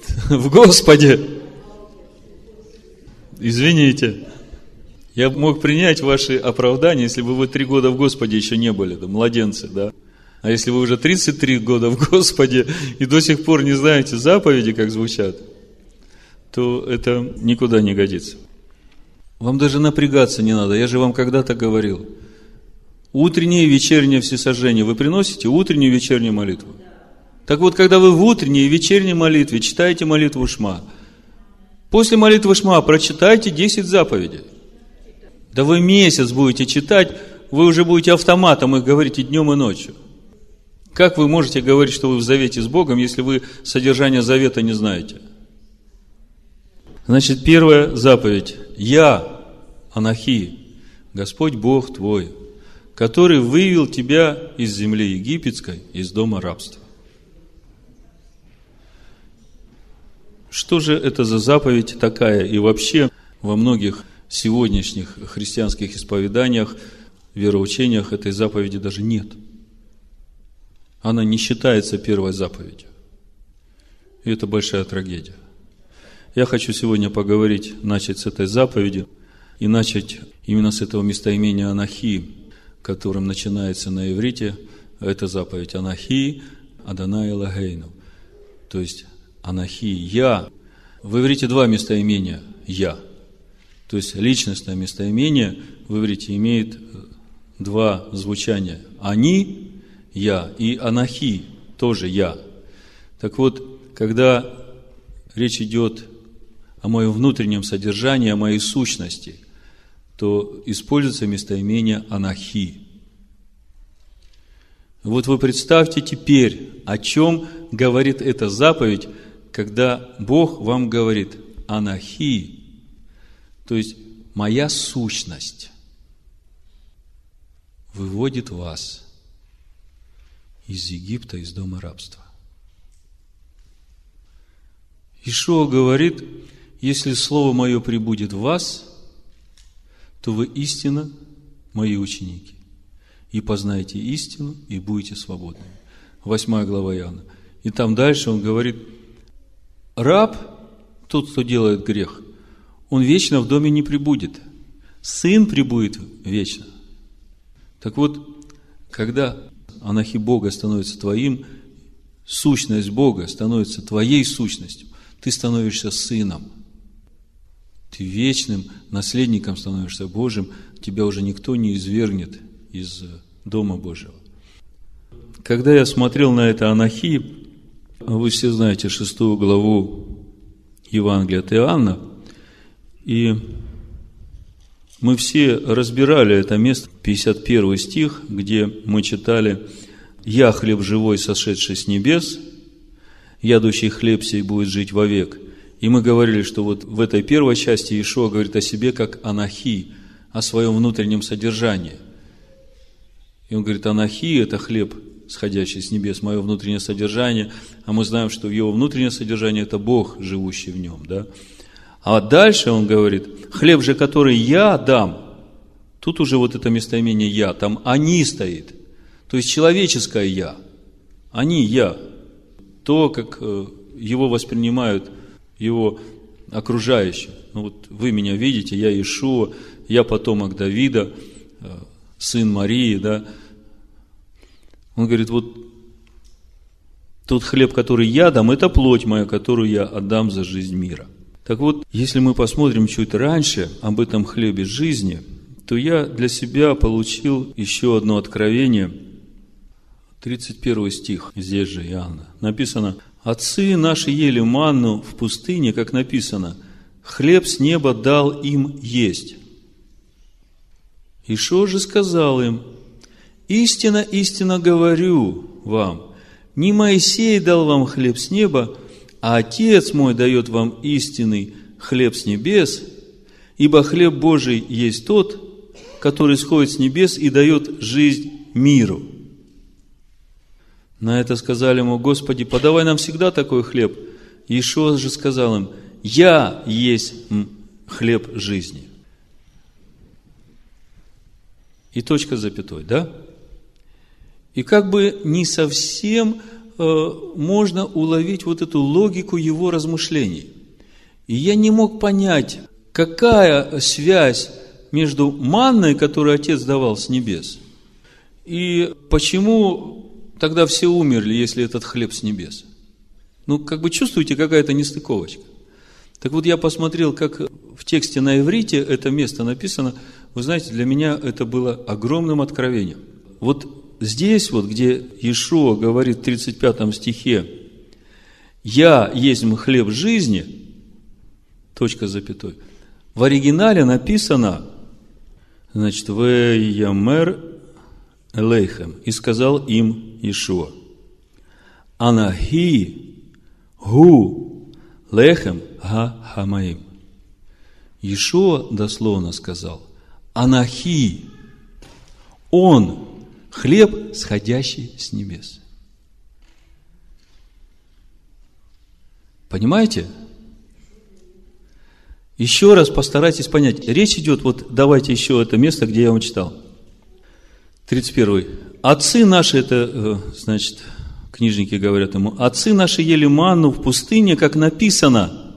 В Господе! Извините. Я мог принять ваши оправдания, если бы вы три года в Господе еще не были, да, младенцы, да. А если вы уже 33 года в Господе и до сих пор не знаете заповеди, как звучат, то это никуда не годится. Вам даже напрягаться не надо. Я же вам когда-то говорил. Утреннее и вечернее всесожжение вы приносите? Утреннюю и вечернюю молитву. Так вот, когда вы в утренней и вечерней молитве читаете молитву Шма, после молитвы Шма прочитайте 10 заповедей. Да вы месяц будете читать, вы уже будете автоматом их говорить и днем, и ночью. Как вы можете говорить, что вы в завете с Богом, если вы содержание завета не знаете? Значит, первая заповедь. Я, Анахи, Господь Бог твой, который вывел тебя из земли египетской, из дома рабства. Что же это за заповедь такая? И вообще во многих сегодняшних христианских исповеданиях, вероучениях этой заповеди даже нет. Она не считается первой заповедью. И это большая трагедия. Я хочу сегодня поговорить, начать с этой заповеди и начать именно с этого местоимения Анахи, которым начинается на иврите эта заповедь Анахи Адонай Лагейну. То есть Анахи, я. В иврите два местоимения я. То есть личностное местоимение в иврите имеет два звучания. Они, я, и анахи, тоже я. Так вот, когда речь идет о моем внутреннем содержании, о моей сущности, то используется местоимение анахи. Вот вы представьте теперь, о чем говорит эта заповедь, когда Бог вам говорит «Анахи», то есть моя сущность выводит вас из Египта, из дома рабства. Ишуа говорит, если Слово Мое прибудет в вас, то вы истинно мои ученики. И познаете истину, и будете свободны. Восьмая глава Иоанна. И там дальше он говорит, Раб, тот, кто делает грех, он вечно в доме не прибудет. Сын прибудет вечно. Так вот, когда анахи Бога становится твоим, сущность Бога становится твоей сущностью, ты становишься сыном. Ты вечным наследником становишься Божьим, тебя уже никто не извергнет из Дома Божьего. Когда я смотрел на это анахи, вы все знаете шестую главу Евангелия от Иоанна, и мы все разбирали это место, 51 стих, где мы читали «Я хлеб живой, сошедший с небес, ядущий хлеб сей будет жить вовек». И мы говорили, что вот в этой первой части Ишуа говорит о себе как анахи, о своем внутреннем содержании. И он говорит, анахи – это хлеб сходящий с небес, мое внутреннее содержание, а мы знаем, что его внутреннее содержание – это Бог, живущий в нем, да? А дальше он говорит, хлеб же, который я дам, тут уже вот это местоимение я, там они стоит, то есть человеческое я, они я, то, как э, его воспринимают его окружающие. Ну вот вы меня видите, я Ишуа, я потомок Давида, э, сын Марии, да, он говорит, вот тот хлеб, который я дам, это плоть моя, которую я отдам за жизнь мира. Так вот, если мы посмотрим чуть раньше об этом хлебе жизни, то я для себя получил еще одно откровение. 31 стих, здесь же Иоанна. Написано, «Отцы наши ели манну в пустыне, как написано, хлеб с неба дал им есть». И что же сказал им? Истинно, истинно говорю вам, не Моисей дал вам хлеб с неба, а Отец мой дает вам истинный хлеб с небес, ибо хлеб Божий есть тот, который сходит с небес и дает жизнь миру. На это сказали ему, Господи, подавай нам всегда такой хлеб. Иешуа же сказал им, Я есть хлеб жизни. И точка запятой, да? И как бы не совсем э, можно уловить вот эту логику его размышлений. И я не мог понять, какая связь между манной, которую Отец давал с небес, и почему тогда все умерли, если этот хлеб с небес. Ну, как бы чувствуете, какая-то нестыковочка. Так вот, я посмотрел, как в тексте на иврите это место написано. Вы знаете, для меня это было огромным откровением. Вот здесь вот, где Иешуа говорит в 35 стихе, «Я есть хлеб жизни», точка запятой, в оригинале написано, значит, «В ямер элейхем», и сказал им Ишуа, «Анахи гу лехем га хамаим». Ишуа дословно сказал, «Анахи, он хлеб, сходящий с небес». Понимаете? Еще раз постарайтесь понять. Речь идет, вот давайте еще это место, где я вам читал. 31. Отцы наши, это, э, значит, книжники говорят ему, отцы наши ели манну в пустыне, как написано.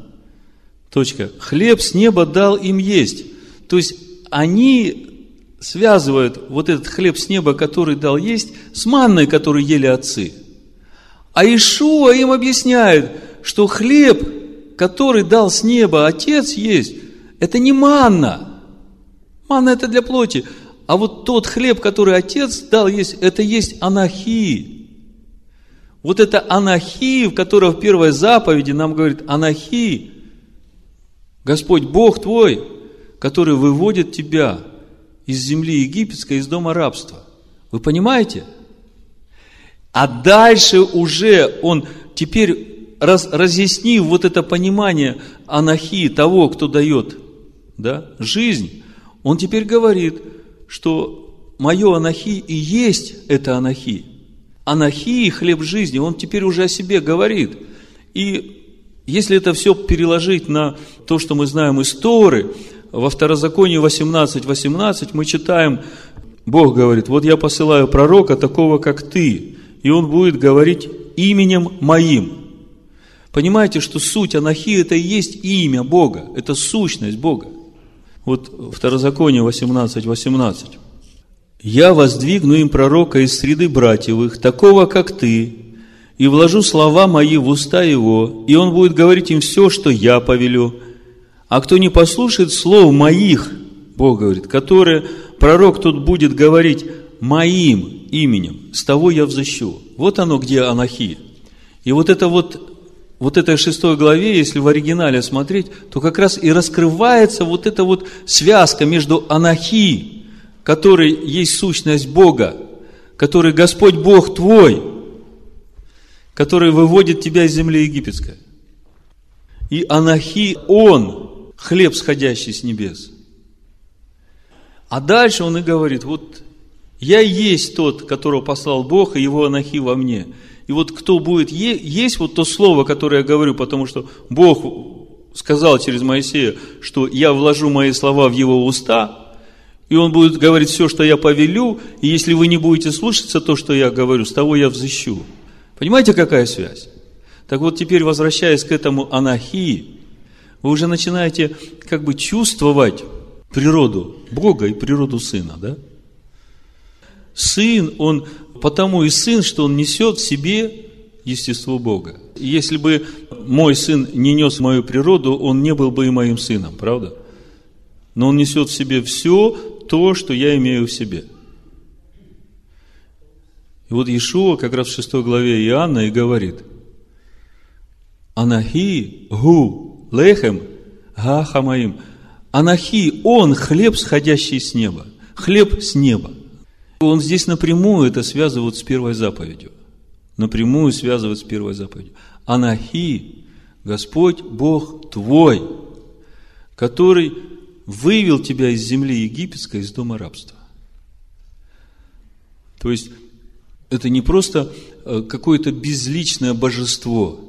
Точка. Хлеб с неба дал им есть. То есть, они связывают вот этот хлеб с неба, который дал есть, с манной, которую ели отцы. А Ишуа им объясняет, что хлеб, который дал с неба Отец есть, это не манна. Манна это для плоти. А вот тот хлеб, который Отец дал есть, это есть анахи. Вот это анахи, в котором в первой заповеди нам говорит анахи. Господь Бог твой, который выводит тебя из земли египетской, из дома рабства. Вы понимаете? А дальше уже он теперь раз, разъяснив вот это понимание анахи, того, кто дает да, жизнь, он теперь говорит, что мое анахи и есть это анахи. Анахи, хлеб жизни, он теперь уже о себе говорит. И если это все переложить на то, что мы знаем из Торы, во Второзаконии 18.18 18 мы читаем, Бог говорит, вот я посылаю пророка такого, как ты, и он будет говорить именем моим. Понимаете, что суть Анахи – это и есть имя Бога, это сущность Бога. Вот Второзаконие 18, 18. «Я воздвигну им пророка из среды братьевых, такого, как ты, и вложу слова мои в уста его, и он будет говорить им все, что я повелю. А кто не послушает слов моих, Бог говорит, которые пророк тут будет говорить моим именем, с того я взыщу». Вот оно, где Анахи. И вот это вот вот этой шестой главе, если в оригинале смотреть, то как раз и раскрывается вот эта вот связка между анахи, который есть сущность Бога, который Господь Бог твой, который выводит тебя из земли египетской. И анахи Он, хлеб, сходящий с небес. А дальше он и говорит, вот я есть тот, которого послал Бог, и его анахи во мне – и вот кто будет есть вот то слово, которое я говорю, потому что Бог сказал через Моисея, что я вложу мои слова в его уста, и он будет говорить все, что я повелю, и если вы не будете слушаться то, что я говорю, с того я взыщу. Понимаете, какая связь? Так вот, теперь возвращаясь к этому анахии, вы уже начинаете как бы чувствовать природу Бога и природу Сына, да? Сын, он потому и сын, что он несет в себе естество Бога. Если бы мой сын не нес мою природу, он не был бы и моим сыном, правда? Но он несет в себе все то, что я имею в себе. И вот Иешуа как раз в 6 главе Иоанна и говорит, Анахи гу лехем га хамаим. Анахи, он хлеб, сходящий с неба. Хлеб с неба. Он здесь напрямую это связывает с первой заповедью. Напрямую связывает с первой заповедью. Анахи, Господь Бог твой, который вывел тебя из земли египетской, из дома рабства. То есть, это не просто э, какое-то безличное божество,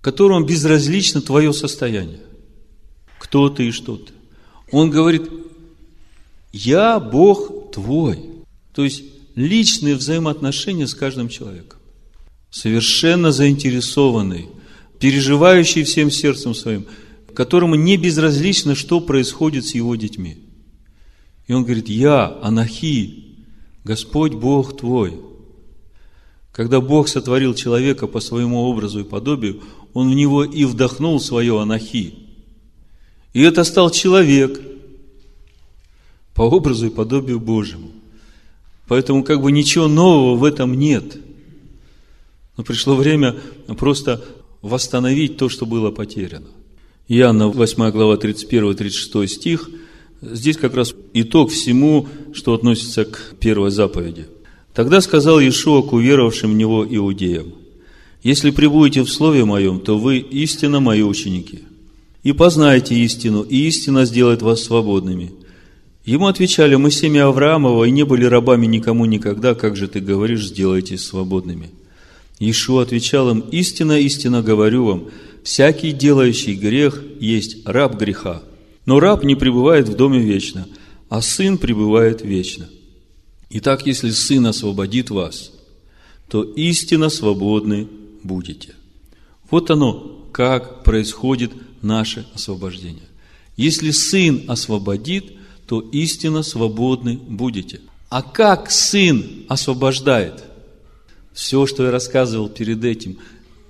которому безразлично твое состояние. Кто ты и что ты. Он говорит, я Бог твой. То есть, личные взаимоотношения с каждым человеком. Совершенно заинтересованный, переживающий всем сердцем своим, которому не безразлично, что происходит с его детьми. И он говорит, я, Анахи, Господь Бог твой. Когда Бог сотворил человека по своему образу и подобию, Он в него и вдохнул свое Анахи. И это стал человек по образу и подобию Божьему. Поэтому как бы ничего нового в этом нет. Но пришло время просто восстановить то, что было потеряно. Иоанна 8 глава 31-36 стих. Здесь как раз итог всему, что относится к первой заповеди. Тогда сказал Иешуа к уверовавшим в Него иудеям, «Если пребудете в Слове Моем, то вы истинно Мои ученики, и познаете истину, и истина сделает вас свободными». Ему отвечали, мы семя Авраамова и не были рабами никому никогда, как же ты говоришь, сделайтесь свободными. Иешуа отвечал им, истинно, истинно говорю вам, всякий делающий грех есть раб греха. Но раб не пребывает в доме вечно, а сын пребывает вечно. Итак, если сын освободит вас, то истинно свободны будете. Вот оно, как происходит наше освобождение. Если сын освободит – то истинно свободны будете. А как Сын освобождает? Все, что я рассказывал перед этим,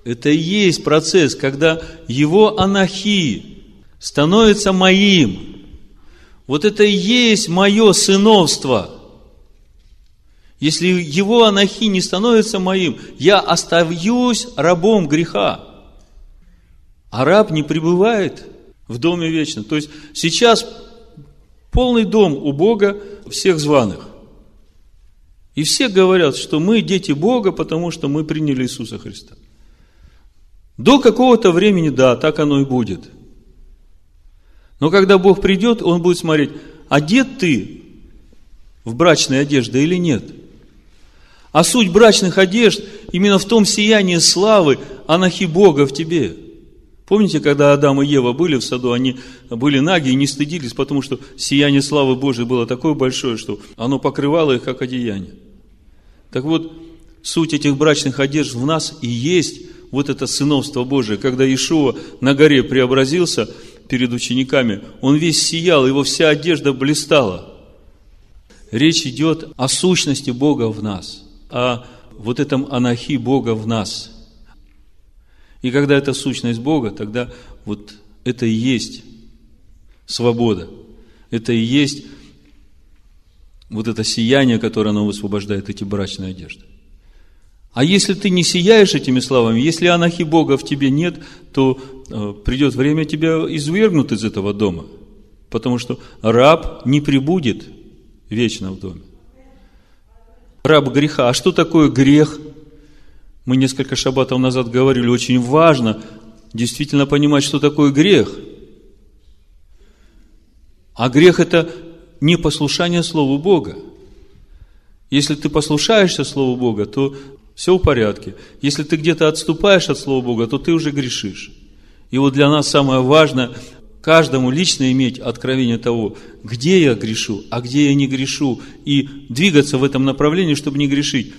это и есть процесс, когда его анахи становится моим. Вот это и есть мое сыновство. Если его анахи не становится моим, я остаюсь рабом греха. А раб не пребывает в доме вечно. То есть сейчас Полный дом у Бога всех званых. И все говорят, что мы дети Бога, потому что мы приняли Иисуса Христа. До какого-то времени, да, так оно и будет. Но когда Бог придет, Он будет смотреть, одет ты в брачной одежде или нет. А суть брачных одежд именно в том сиянии славы Анахи Бога в тебе – Помните, когда Адам и Ева были в саду, они были наги и не стыдились, потому что сияние славы Божьей было такое большое, что оно покрывало их как одеяние. Так вот, суть этих брачных одежд в нас и есть вот это сыновство Божие. Когда Иешуа на горе преобразился перед учениками, он весь сиял, его вся одежда блистала. Речь идет о сущности Бога в нас, о вот этом анахи Бога в нас – и когда это сущность Бога, тогда вот это и есть свобода. Это и есть вот это сияние, которое оно высвобождает, эти брачные одежды. А если ты не сияешь этими славами, если анахи Бога в тебе нет, то э, придет время тебя извергнут из этого дома. Потому что раб не прибудет вечно в доме. Раб греха. А что такое грех? Мы несколько шаббатов назад говорили, очень важно действительно понимать, что такое грех. А грех – это непослушание Слову Бога. Если ты послушаешься Слову Бога, то все в порядке. Если ты где-то отступаешь от Слова Бога, то ты уже грешишь. И вот для нас самое важное каждому лично иметь откровение того, где я грешу, а где я не грешу, и двигаться в этом направлении, чтобы не грешить.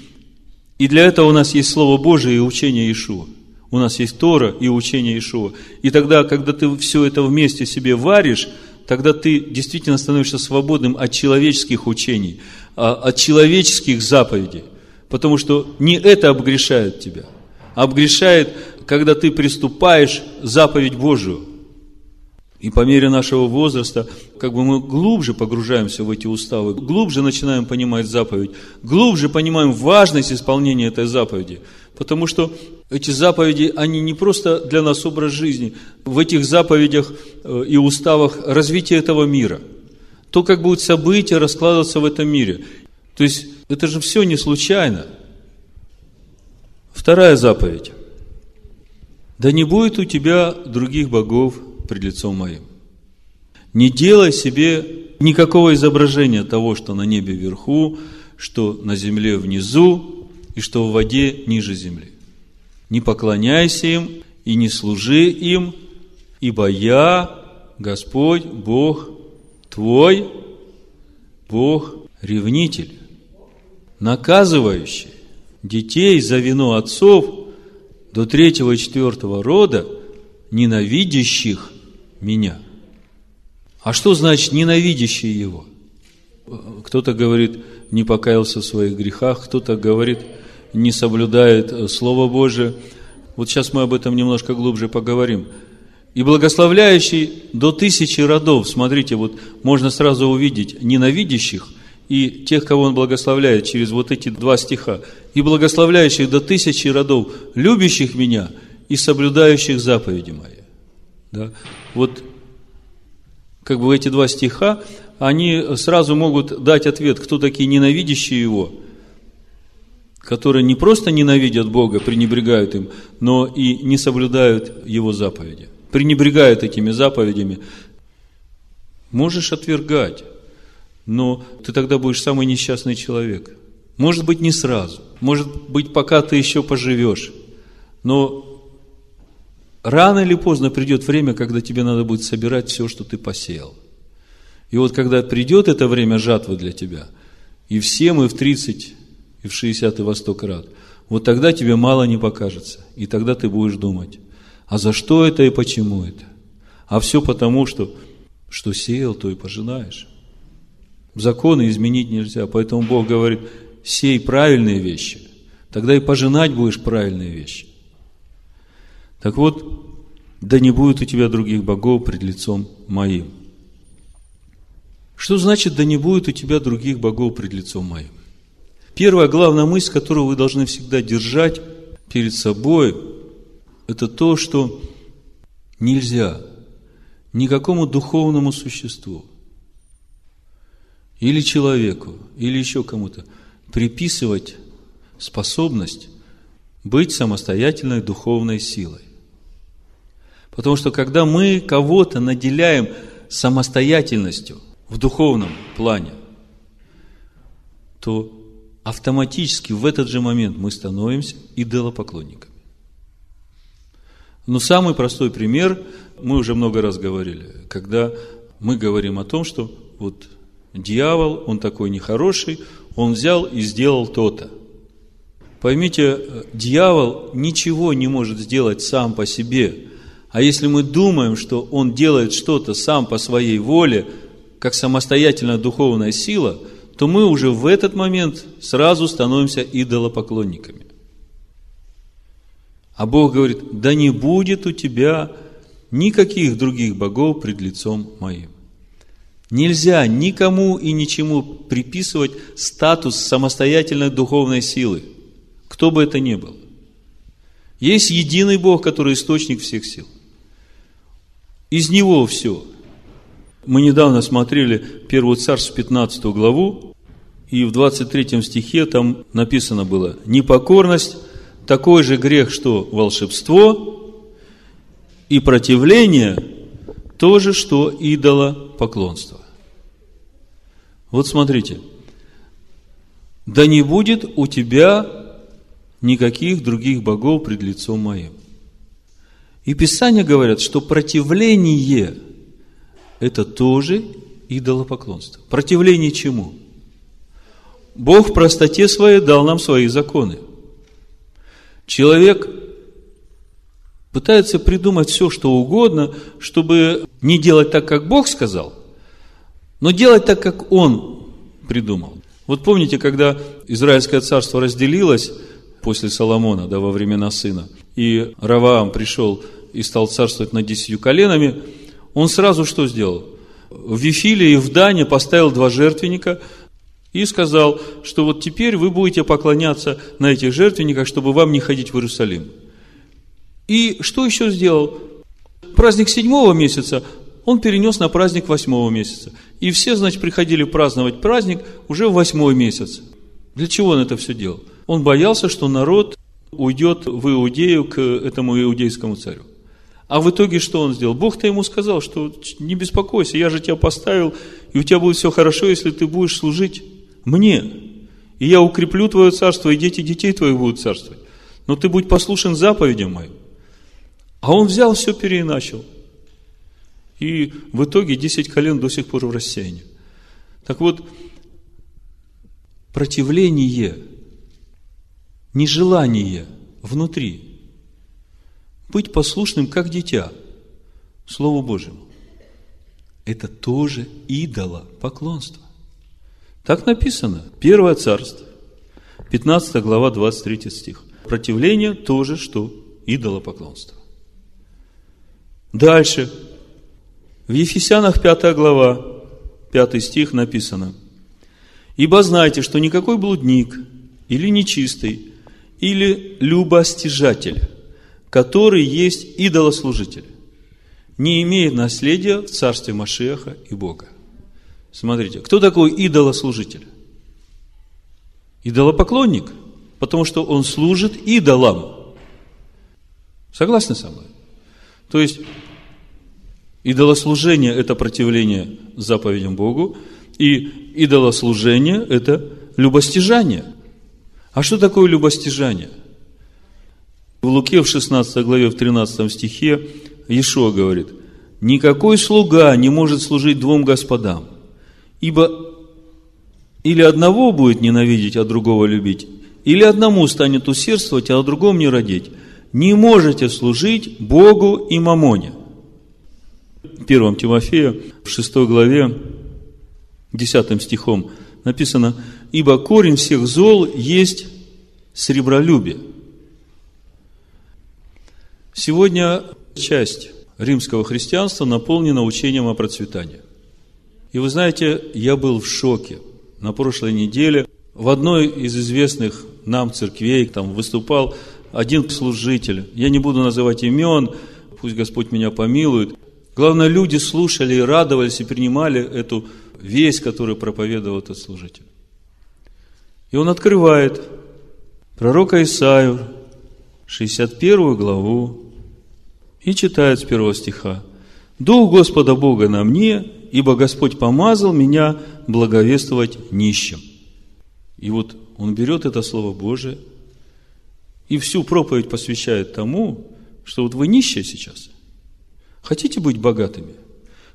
И для этого у нас есть Слово Божие и учение Иешуа. У нас есть Тора и учение Иешуа. И тогда, когда ты все это вместе себе варишь, тогда ты действительно становишься свободным от человеческих учений, а, от человеческих заповедей. Потому что не это обгрешает тебя, а обгрешает, когда ты приступаешь заповедь Божию. И по мере нашего возраста, как бы мы глубже погружаемся в эти уставы, глубже начинаем понимать заповедь, глубже понимаем важность исполнения этой заповеди. Потому что эти заповеди, они не просто для нас образ жизни. В этих заповедях э, и уставах развитие этого мира. То, как будут события раскладываться в этом мире. То есть, это же все не случайно. Вторая заповедь. Да не будет у тебя других богов пред лицом моим. Не делай себе никакого изображения того, что на небе вверху, что на земле внизу и что в воде ниже земли. Не поклоняйся им и не служи им, ибо я, Господь, Бог твой, Бог ревнитель, наказывающий детей за вину отцов до третьего и четвертого рода, ненавидящих меня. А что значит ненавидящие его? Кто-то говорит, не покаялся в своих грехах, кто-то говорит, не соблюдает Слово Божие. Вот сейчас мы об этом немножко глубже поговорим. И благословляющий до тысячи родов, смотрите, вот можно сразу увидеть ненавидящих и тех, кого он благословляет через вот эти два стиха. И благословляющих до тысячи родов, любящих меня и соблюдающих заповеди мои. Да? Вот как бы эти два стиха, они сразу могут дать ответ, кто такие ненавидящие его, которые не просто ненавидят Бога, пренебрегают им, но и не соблюдают его заповеди, пренебрегают этими заповедями. Можешь отвергать, но ты тогда будешь самый несчастный человек. Может быть, не сразу, может быть, пока ты еще поживешь, но Рано или поздно придет время, когда тебе надо будет собирать все, что ты посеял. И вот когда придет это время жатвы для тебя, и в 7, и в 30, и в 60, и во 100 крат, вот тогда тебе мало не покажется. И тогда ты будешь думать, а за что это и почему это? А все потому, что, что сеял, то и пожинаешь. Законы изменить нельзя, поэтому Бог говорит, сей правильные вещи, тогда и пожинать будешь правильные вещи. Так вот, да не будет у тебя других богов пред лицом моим. Что значит, да не будет у тебя других богов пред лицом моим? Первая главная мысль, которую вы должны всегда держать перед собой, это то, что нельзя никакому духовному существу или человеку, или еще кому-то приписывать способность быть самостоятельной духовной силой. Потому что когда мы кого-то наделяем самостоятельностью в духовном плане, то автоматически в этот же момент мы становимся идолопоклонниками. Но самый простой пример, мы уже много раз говорили, когда мы говорим о том, что вот дьявол, он такой нехороший, он взял и сделал то-то. Поймите, дьявол ничего не может сделать сам по себе – а если мы думаем, что он делает что-то сам по своей воле, как самостоятельная духовная сила, то мы уже в этот момент сразу становимся идолопоклонниками. А Бог говорит, да не будет у тебя никаких других богов пред лицом моим. Нельзя никому и ничему приписывать статус самостоятельной духовной силы, кто бы это ни был. Есть единый Бог, который источник всех сил – из него все. Мы недавно смотрели Первую Царств, 15 главу, и в 23 стихе там написано было «Непокорность – такой же грех, что волшебство, и противление – то же, что идолопоклонство». Вот смотрите. «Да не будет у тебя никаких других богов пред лицом моим». И Писания говорят, что противление – это тоже идолопоклонство. Противление чему? Бог в простоте своей дал нам свои законы. Человек пытается придумать все, что угодно, чтобы не делать так, как Бог сказал, но делать так, как Он придумал. Вот помните, когда Израильское царство разделилось после Соломона, да, во времена сына – и Раваам пришел и стал царствовать над десятью коленами, он сразу что сделал? В Вифиле и в Дане поставил два жертвенника и сказал, что вот теперь вы будете поклоняться на этих жертвенниках, чтобы вам не ходить в Иерусалим. И что еще сделал? Праздник седьмого месяца он перенес на праздник восьмого месяца. И все, значит, приходили праздновать праздник уже в восьмой месяц. Для чего он это все делал? Он боялся, что народ уйдет в Иудею к этому иудейскому царю. А в итоге что он сделал? Бог-то ему сказал, что не беспокойся, я же тебя поставил, и у тебя будет все хорошо, если ты будешь служить мне. И я укреплю твое царство, и дети детей твоих будут царствовать. Но ты будь послушен заповедям моим. А он взял все, переиначил. И в итоге 10 колен до сих пор в рассеянии. Так вот, противление, нежелание внутри – быть послушным, как дитя, Слову Божьему. Это тоже идола поклонство. Так написано. Первое царство, 15 глава, 23 стих. Противление тоже, что идолопоклонство. Дальше. В Ефесянах 5 глава, 5 стих написано. Ибо знайте, что никакой блудник или нечистый, или любостяжатель, который есть идолослужитель, не имеет наследия в царстве Машеха и Бога. Смотрите, кто такой идолослужитель? Идолопоклонник, потому что он служит идолам. Согласны со мной? То есть, идолослужение – это противление заповедям Богу, и идолослужение – это любостяжание. А что такое любостяжание? В Луке в 16 главе, в 13 стихе Иешуа говорит, «Никакой слуга не может служить двум господам, ибо или одного будет ненавидеть, а другого любить, или одному станет усердствовать, а о другом не родить. Не можете служить Богу и Мамоне». 1 Тимофея, в 6 главе, 10 стихом написано, «Ибо корень всех зол есть сребролюбие». Сегодня часть римского христианства наполнена учением о процветании. И вы знаете, я был в шоке. На прошлой неделе в одной из известных нам церквей там выступал один служитель. Я не буду называть имен, пусть Господь меня помилует. Главное, люди слушали и радовались и принимали эту весть, которую проповедовал этот служитель. И он открывает пророка Исаию, 61 главу, и читает с первого стиха. «Дух Господа Бога на мне, ибо Господь помазал меня благовествовать нищим». И вот он берет это Слово Божие и всю проповедь посвящает тому, что вот вы нищие сейчас. Хотите быть богатыми?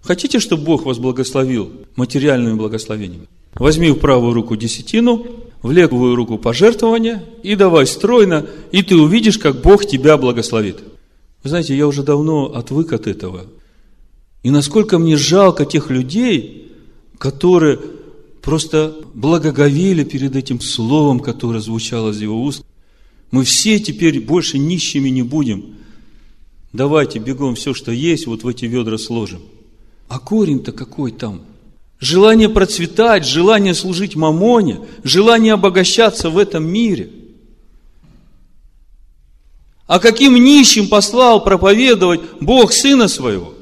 Хотите, чтобы Бог вас благословил материальными благословениями? Возьми в правую руку десятину, в левую руку пожертвования и давай стройно, и ты увидишь, как Бог тебя благословит. Вы знаете, я уже давно отвык от этого. И насколько мне жалко тех людей, которые просто благоговели перед этим словом, которое звучало из его уст. Мы все теперь больше нищими не будем. Давайте бегом все, что есть, вот в эти ведра сложим. А корень-то какой там? Желание процветать, желание служить мамоне, желание обогащаться в этом мире – а каким нищим послал проповедовать Бог Сына Своего?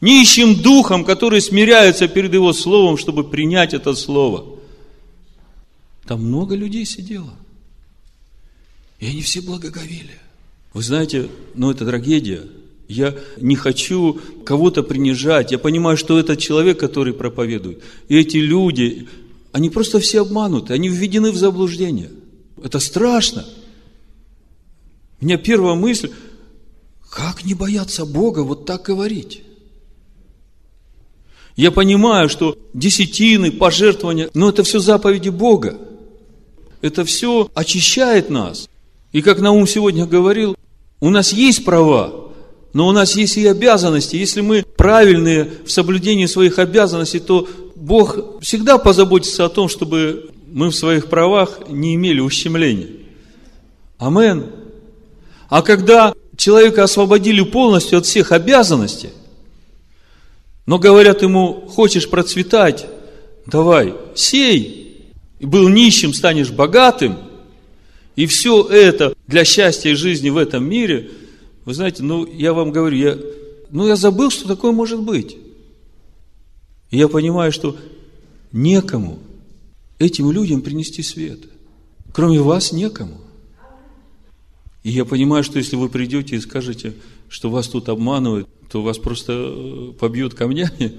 Нищим духом, которые смиряются перед Его Словом, чтобы принять это Слово. Там много людей сидело. И они все благоговели. Вы знаете, ну это трагедия. Я не хочу кого-то принижать. Я понимаю, что это человек, который проповедует. И эти люди, они просто все обмануты, они введены в заблуждение. Это страшно. У меня первая мысль, как не бояться Бога вот так говорить? Я понимаю, что десятины, пожертвования, но это все заповеди Бога. Это все очищает нас. И как Наум сегодня говорил, у нас есть права, но у нас есть и обязанности. Если мы правильные в соблюдении своих обязанностей, то Бог всегда позаботится о том, чтобы мы в своих правах не имели ущемления. Амен. А когда человека освободили полностью от всех обязанностей, но говорят ему, хочешь процветать, давай, сей, и был нищим, станешь богатым, и все это для счастья и жизни в этом мире, вы знаете, ну, я вам говорю, я, ну, я забыл, что такое может быть. И я понимаю, что некому этим людям принести свет. Кроме вас некому. И я понимаю, что если вы придете и скажете, что вас тут обманывают, то вас просто э, побьют камнями.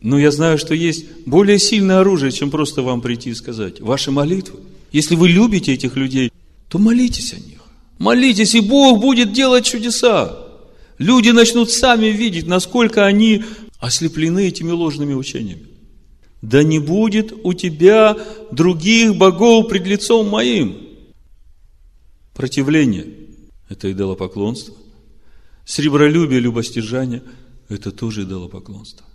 Но я знаю, что есть более сильное оружие, чем просто вам прийти и сказать. Ваши молитвы. Если вы любите этих людей, то молитесь о них. Молитесь, и Бог будет делать чудеса. Люди начнут сами видеть, насколько они ослеплены этими ложными учениями. Да не будет у тебя других богов пред лицом моим. Противление – это идолопоклонство. Сребролюбие, любостяжание – это тоже идолопоклонство.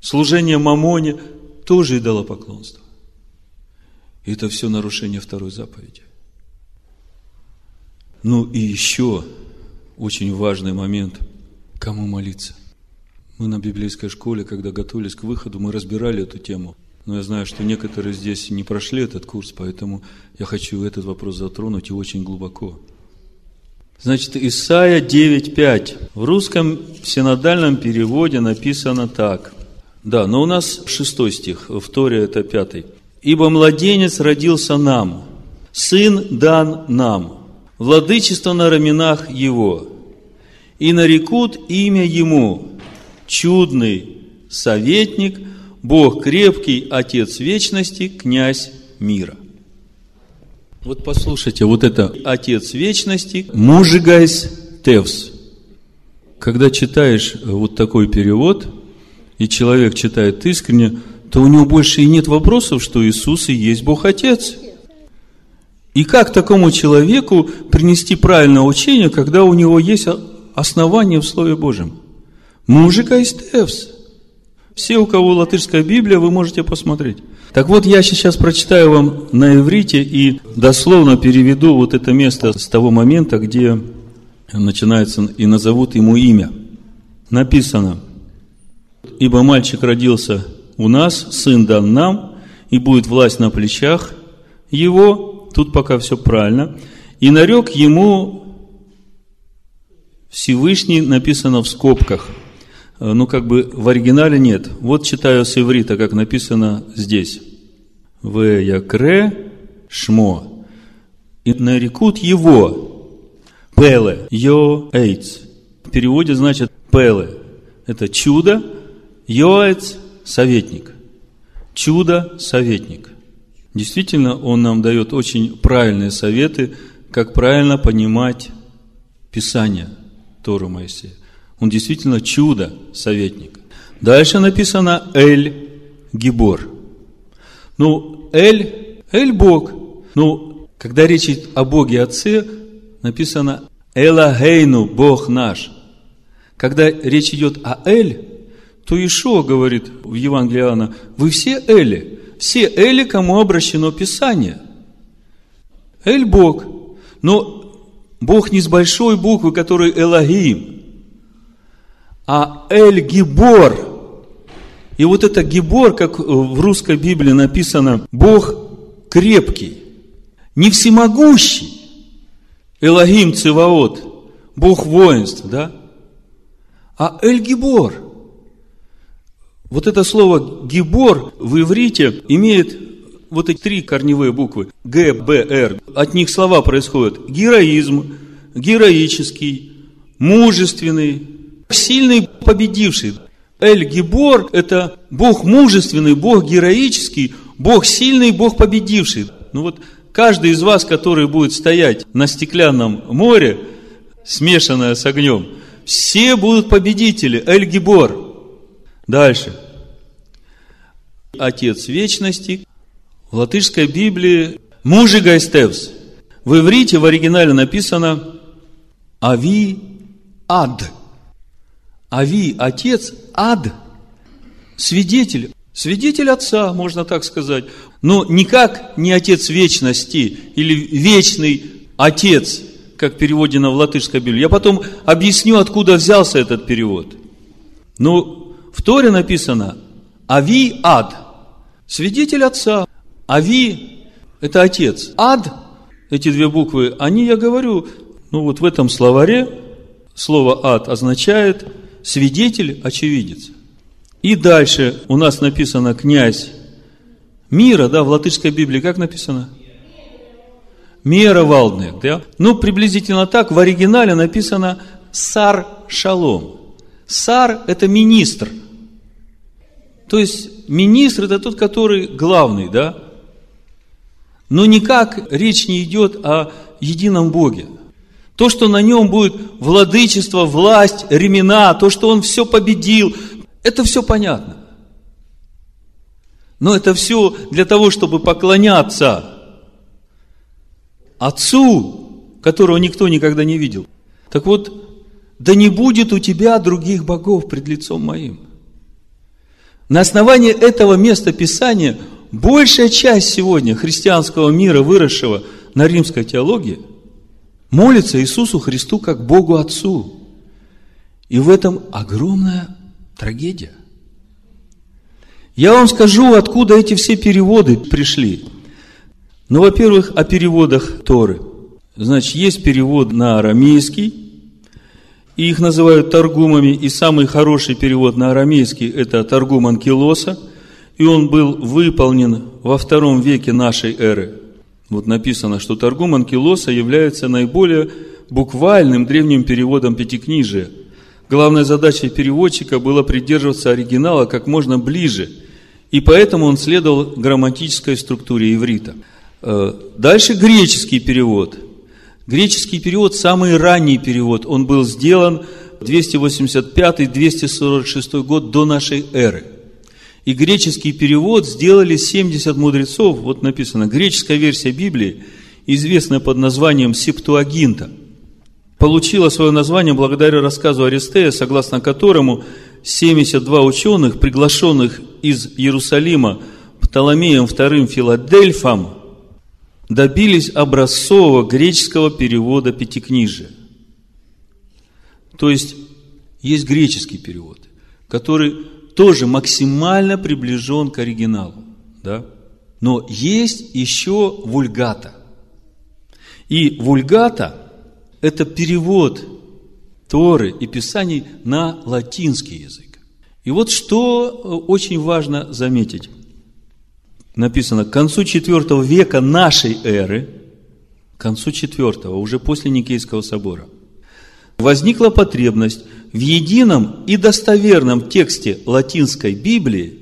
Служение мамоне – тоже идолопоклонство. И это все нарушение второй заповеди. Ну и еще очень важный момент – кому молиться – мы на библейской школе, когда готовились к выходу, мы разбирали эту тему. Но я знаю, что некоторые здесь не прошли этот курс, поэтому я хочу этот вопрос затронуть и очень глубоко. Значит, Исайя 9.5. В русском синодальном переводе написано так. Да, но у нас шестой стих, в Торе это пятый. «Ибо младенец родился нам, сын дан нам, владычество на раменах его, и нарекут имя ему, чудный советник, Бог крепкий, Отец вечности, князь мира. Вот послушайте, вот это Отец вечности, Мужигайс Тевс. Когда читаешь вот такой перевод, и человек читает искренне, то у него больше и нет вопросов, что Иисус и есть Бог Отец. И как такому человеку принести правильное учение, когда у него есть основание в Слове Божьем? Мужика из Тевс. Все, у кого латышская Библия, вы можете посмотреть. Так вот, я сейчас прочитаю вам на иврите и дословно переведу вот это место с того момента, где начинается и назовут ему имя. Написано, «Ибо мальчик родился у нас, сын дан нам, и будет власть на плечах его». Тут пока все правильно. «И нарек ему Всевышний» написано в скобках – Э, ну, как бы в оригинале нет. Вот читаю с иврита, как написано здесь. В якре шмо. И нарекут его пеле, йо эйц. В переводе значит пеле. Это чудо, йоэц – советник. Чудо – советник. Действительно, он нам дает очень правильные советы, как правильно понимать Писание Тору Моисея. Он действительно чудо советник. Дальше написано Эль Гибор. Ну, Эль, Эль Бог. Ну, когда речь идет о Боге Отце, написано Элахейну, Бог наш. Когда речь идет о Эль, то Ишо говорит в Евангелии Иоанна, вы все Эли, все Эли, кому обращено Писание. Эль Бог. Но Бог не с большой буквы, который Элогим – а Эль-Гибор. И вот это Гибор, как в русской Библии написано, Бог крепкий, не всемогущий, Элогим Циваот, Бог воинств, да? А Эль-Гибор. Вот это слово Гибор в иврите имеет вот эти три корневые буквы Г, Б, Р. От них слова происходят героизм, героический, мужественный, сильный, победивший. Эль-Гибор – это Бог мужественный, Бог героический, Бог сильный, Бог победивший. Ну вот каждый из вас, который будет стоять на стеклянном море, смешанное с огнем, все будут победители. Эль-Гибор. Дальше. Отец вечности. В латышской Библии мужи Гайстевс. В иврите в оригинале написано Ави Ад. Ави, отец, ад, свидетель, свидетель отца, можно так сказать. Но никак не отец вечности или вечный отец, как переводено в латышской Библии. Я потом объясню, откуда взялся этот перевод. Но в Торе написано Ави ад, свидетель отца. Ави – это отец. Ад, эти две буквы, они, я говорю, ну вот в этом словаре слово ад означает свидетель, очевидец. И дальше у нас написано князь мира, да, в латышской Библии как написано? Мера Валднер, да? Ну, приблизительно так в оригинале написано Сар Шалом. Сар – это министр. То есть, министр – это тот, который главный, да? Но никак речь не идет о едином Боге. То, что на нем будет владычество, власть, ремена, то, что он все победил, это все понятно. Но это все для того, чтобы поклоняться Отцу, которого никто никогда не видел. Так вот, да не будет у тебя других богов пред лицом моим. На основании этого места Писания большая часть сегодня христианского мира, выросшего на римской теологии, молится Иисусу Христу как Богу Отцу. И в этом огромная трагедия. Я вам скажу, откуда эти все переводы пришли. Ну, во-первых, о переводах Торы. Значит, есть перевод на арамейский, и их называют торгумами, и самый хороший перевод на арамейский – это торгум Анкилоса, и он был выполнен во втором веке нашей эры. Вот написано, что торгум Анкилоса является наиболее буквальным древним переводом Пятикнижия. Главной задачей переводчика было придерживаться оригинала как можно ближе, и поэтому он следовал грамматической структуре иврита. Э, дальше греческий перевод – Греческий перевод, самый ранний перевод, он был сделан 285-246 год до нашей эры. И греческий перевод сделали 70 мудрецов, вот написано, греческая версия Библии, известная под названием Септуагинта, получила свое название благодаря рассказу Аристея, согласно которому 72 ученых, приглашенных из Иерусалима Птоломеем II Филадельфом, добились образцового греческого перевода Пятикнижия. То есть, есть греческий перевод, который тоже максимально приближен к оригиналу. Да? Но есть еще вульгата. И вульгата – это перевод Торы и Писаний на латинский язык. И вот что очень важно заметить написано, к концу IV века нашей эры, к концу IV, уже после Никейского собора, возникла потребность в едином и достоверном тексте латинской Библии,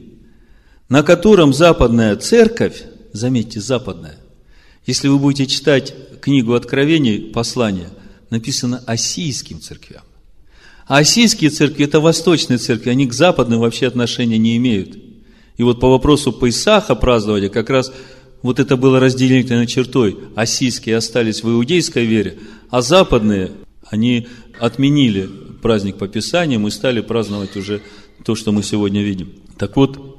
на котором западная церковь, заметьте, западная, если вы будете читать книгу Откровений, послание, написано осийским церквям. А осийские церкви – это восточные церкви, они к западным вообще отношения не имеют – и вот по вопросу Пейсаха празднования как раз вот это было разделительной чертой. Осийские остались в иудейской вере, а западные, они отменили праздник по Писаниям и стали праздновать уже то, что мы сегодня видим. Так вот,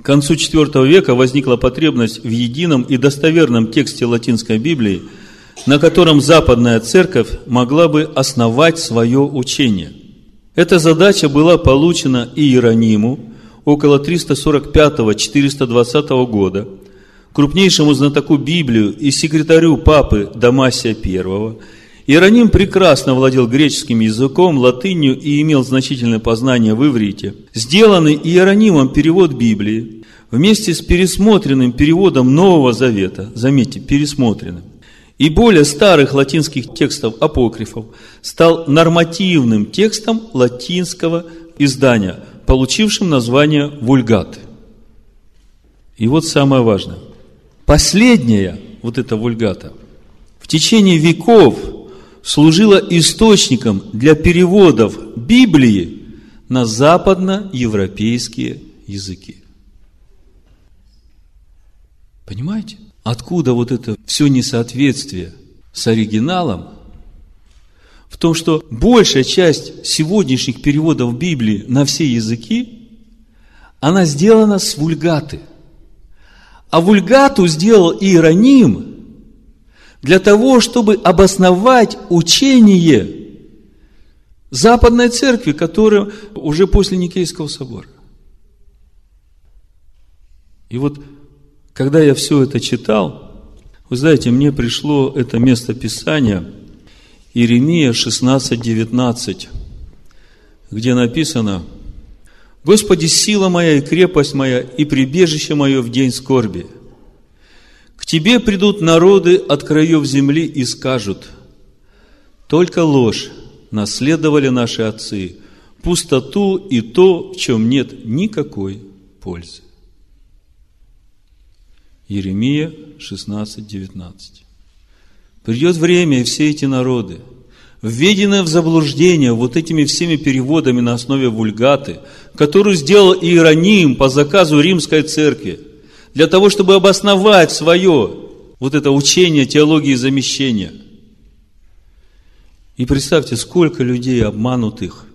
к концу IV века возникла потребность в едином и достоверном тексте латинской Библии, на котором западная церковь могла бы основать свое учение. Эта задача была получена Иерониму, около 345-420 года крупнейшему знатоку Библию и секретарю папы Дамасия I, Иероним прекрасно владел греческим языком, латынью и имел значительное познание в иврите. Сделанный Иеронимом перевод Библии вместе с пересмотренным переводом Нового Завета, заметьте, пересмотренным, и более старых латинских текстов апокрифов стал нормативным текстом латинского издания – получившим название вульгаты. И вот самое важное. Последняя, вот эта вульгата, в течение веков служила источником для переводов Библии на западноевропейские языки. Понимаете? Откуда вот это все несоответствие с оригиналом – в том, что большая часть сегодняшних переводов Библии на все языки, она сделана с вульгаты. А вульгату сделал Иероним для того, чтобы обосновать учение Западной Церкви, которая уже после Никейского собора. И вот, когда я все это читал, вы знаете, мне пришло это место Писания – Иеремия 16:19, где написано, «Господи, сила моя и крепость моя, и прибежище мое в день скорби. К тебе придут народы от краев земли и скажут, только ложь наследовали наши отцы, пустоту и то, в чем нет никакой пользы. Еремия 16, 19. Придет время, и все эти народы, введенные в заблуждение вот этими всеми переводами на основе вульгаты, которую сделал Иероним по заказу Римской Церкви, для того, чтобы обосновать свое вот это учение теологии замещения. И представьте, сколько людей обманутых,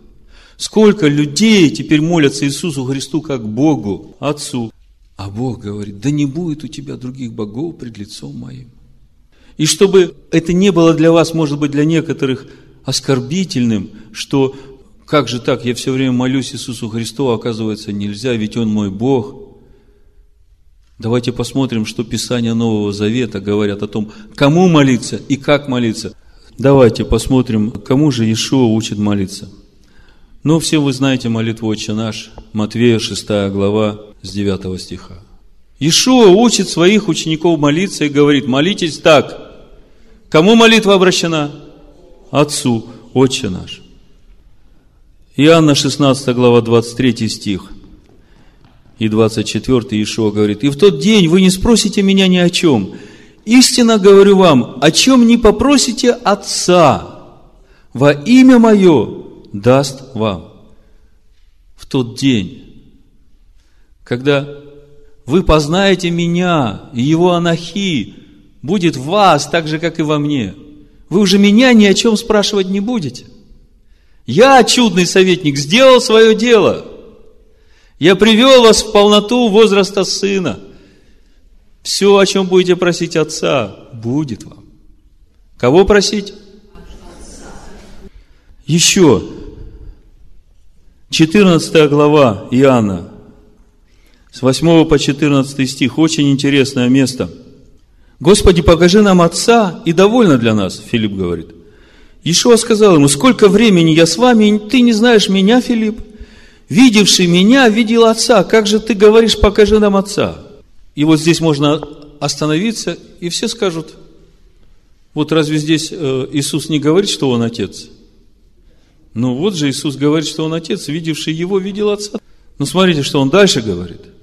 сколько людей теперь молятся Иисусу Христу как Богу, Отцу. А Бог говорит, да не будет у тебя других богов пред лицом моим. И чтобы это не было для вас, может быть, для некоторых оскорбительным, что как же так, я все время молюсь Иисусу Христу, а оказывается нельзя, ведь Он мой Бог. Давайте посмотрим, что Писания Нового Завета говорят о том, кому молиться и как молиться. Давайте посмотрим, кому же Иешуа учит молиться. Ну, все вы знаете молитву «Отче наш», Матвея 6 глава с 9 стиха. Иешуа учит своих учеников молиться и говорит, молитесь так. Кому молитва обращена? Отцу, Отче наш. Иоанна 16 глава 23 стих и 24 Иешуа говорит, «И в тот день вы не спросите меня ни о чем. Истинно говорю вам, о чем не попросите Отца, во имя Мое даст вам». В тот день, когда вы познаете Меня и Его анахи, будет в вас так же, как и во мне. Вы уже меня ни о чем спрашивать не будете. Я, чудный советник, сделал свое дело. Я привел вас в полноту возраста сына. Все, о чем будете просить Отца, будет вам. Кого просить? Еще. 14 глава Иоанна, с 8 по 14 стих, очень интересное место. Господи, покажи нам Отца, и довольно для нас, Филипп говорит. Ишуа сказал ему, сколько времени я с вами, ты не знаешь меня, Филипп? Видевший меня, видел Отца. Как же ты говоришь, покажи нам Отца? И вот здесь можно остановиться, и все скажут, вот разве здесь э, Иисус не говорит, что Он Отец? Ну вот же Иисус говорит, что Он Отец, видевший Его, видел Отца. Но смотрите, что Он дальше говорит –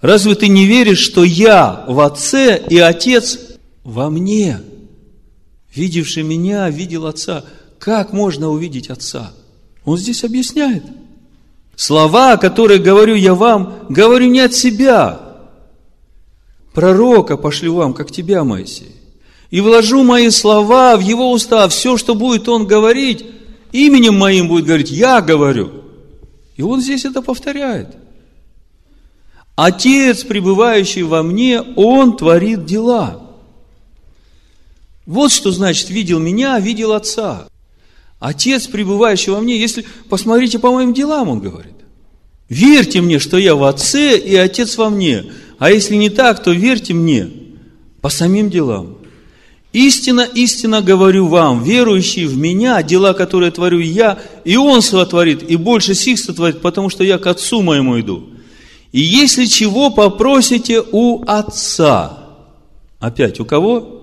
Разве ты не веришь, что я в Отце и Отец во мне? Видевший меня, видел Отца. Как можно увидеть Отца? Он здесь объясняет. Слова, которые говорю я вам, говорю не от себя. Пророка пошлю вам, как тебя, Моисей. И вложу мои слова в его уста. Все, что будет он говорить, именем моим будет говорить, я говорю. И он здесь это повторяет. Отец, пребывающий во мне, Он творит дела. Вот что значит видел меня, видел Отца. Отец, пребывающий во мне, если посмотрите по моим делам, он говорит. Верьте мне, что я в Отце и Отец во мне. А если не так, то верьте мне по самим делам. Истинно, истинно говорю вам, верующий в меня, дела, которые творю я, и Он сотворит, и больше сих сотворит, потому что я к Отцу моему иду. И если чего попросите у Отца, опять у кого?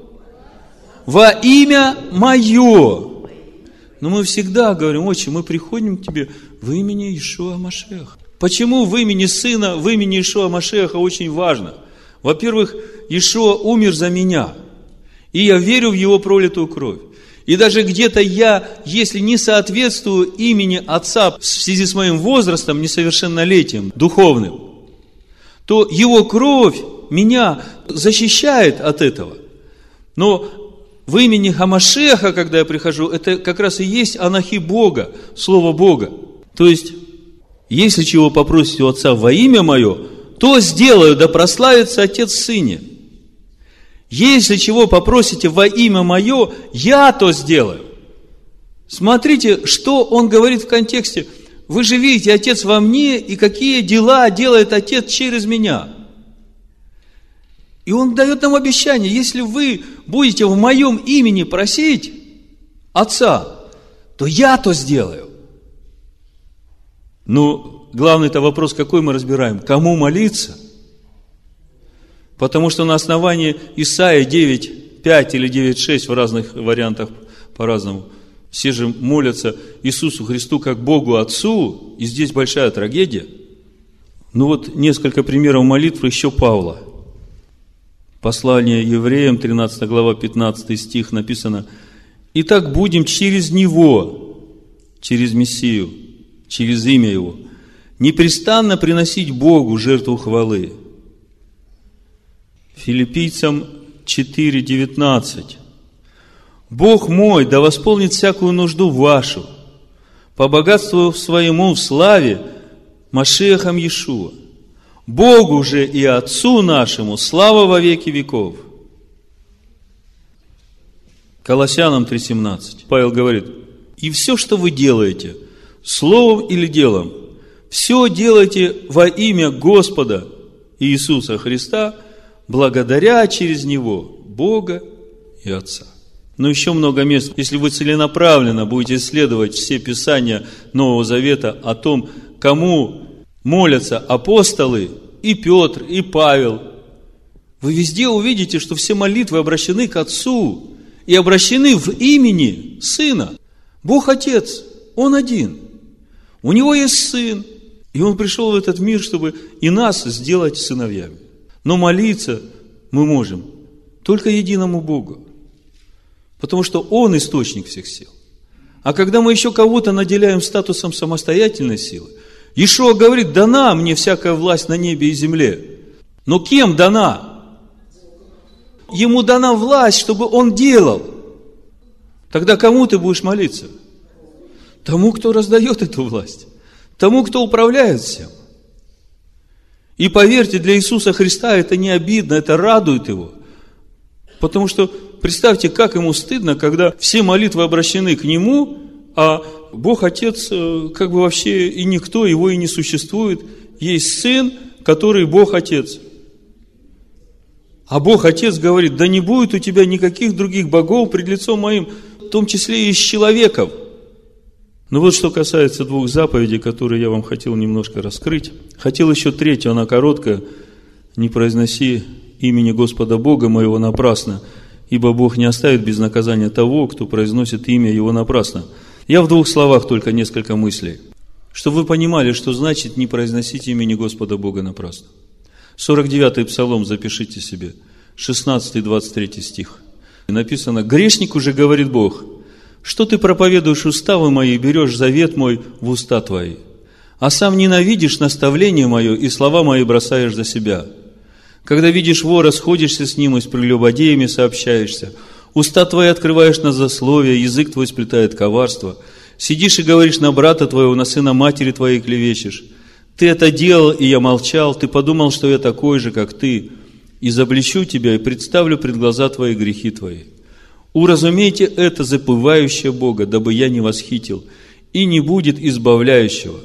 Во имя Мое. Но мы всегда говорим, отче, мы приходим к тебе в имени Ишуа Машеха. Почему в имени Сына, в имени Ишуа Машеха очень важно? Во-первых, Ишуа умер за меня, и я верю в Его пролитую кровь. И даже где-то я, если не соответствую имени Отца в связи с моим возрастом, несовершеннолетием, духовным, то его кровь меня защищает от этого. Но в имени Хамашеха, когда я прихожу, это как раз и есть анахи Бога, Слово Бога. То есть, если чего попросите у Отца во имя Мое, то сделаю, да прославится Отец в Сыне. Если чего попросите во имя Мое, я то сделаю. Смотрите, что он говорит в контексте – вы же видите, Отец во мне, и какие дела делает Отец через меня. И Он дает нам обещание, если вы будете в моем имени просить Отца, то я то сделаю. Ну, главный-то вопрос, какой мы разбираем? Кому молиться? Потому что на основании Исаия 9.5 или 9.6 в разных вариантах по-разному, все же молятся Иисусу Христу как Богу Отцу, и здесь большая трагедия. Ну вот несколько примеров молитвы еще Павла. Послание евреям, 13 глава, 15 стих написано, «Итак, будем через Него, через Мессию, через имя Его, непрестанно приносить Богу жертву хвалы, Филиппийцам 4.19. Бог мой да восполнит всякую нужду вашу, по богатству своему в славе Машехам Иешуа. Богу же и Отцу нашему слава во веки веков. Колоссянам 3.17. Павел говорит, и все, что вы делаете, словом или делом, все делайте во имя Господа Иисуса Христа – благодаря через него Бога и Отца. Но еще много мест. Если вы целенаправленно будете исследовать все Писания Нового Завета о том, кому молятся апостолы, и Петр, и Павел, вы везде увидите, что все молитвы обращены к Отцу и обращены в имени Сына. Бог Отец, Он один. У Него есть Сын, и Он пришел в этот мир, чтобы и нас сделать сыновьями. Но молиться мы можем только единому Богу. Потому что Он источник всех сил. А когда мы еще кого-то наделяем статусом самостоятельной силы, Ишуа говорит, дана мне всякая власть на небе и земле. Но кем дана? Ему дана власть, чтобы он делал. Тогда кому ты будешь молиться? Тому, кто раздает эту власть. Тому, кто управляет всем. И поверьте, для Иисуса Христа это не обидно, это радует Его. Потому что представьте, как Ему стыдно, когда все молитвы обращены к Нему, а Бог Отец э, как бы вообще и никто, Его и не существует. Есть Сын, который Бог Отец. А Бог Отец говорит, да не будет у тебя никаких других богов пред лицом моим, в том числе и из человеков – ну вот что касается двух заповедей, которые я вам хотел немножко раскрыть. Хотел еще третью, она короткая. Не произноси имени Господа Бога моего напрасно, ибо Бог не оставит без наказания того, кто произносит имя Его напрасно. Я в двух словах только несколько мыслей. Чтобы вы понимали, что значит не произносить имени Господа Бога напрасно. 49-й псалом запишите себе, 16-23 стих. Написано, грешник уже говорит Бог – что ты проповедуешь уставы мои, берешь завет мой в уста твои, а сам ненавидишь наставление мое и слова мои бросаешь за себя? Когда видишь вора, сходишься с ним и с прелюбодеями сообщаешься, уста твои открываешь на засловие, язык твой сплетает коварство, сидишь и говоришь на брата твоего, на сына матери твоей клевещешь. Ты это делал, и я молчал, ты подумал, что я такой же, как ты, изобличу тебя и представлю пред глаза твои грехи твои. Уразумейте это, запывающее Бога, дабы я не восхитил, и не будет избавляющего.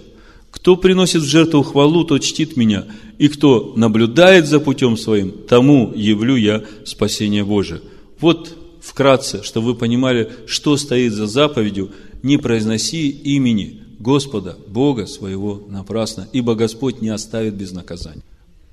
Кто приносит в жертву хвалу, тот чтит меня, и кто наблюдает за путем своим, тому явлю я спасение Божие. Вот вкратце, чтобы вы понимали, что стоит за заповедью, не произноси имени Господа, Бога своего напрасно, ибо Господь не оставит без наказания.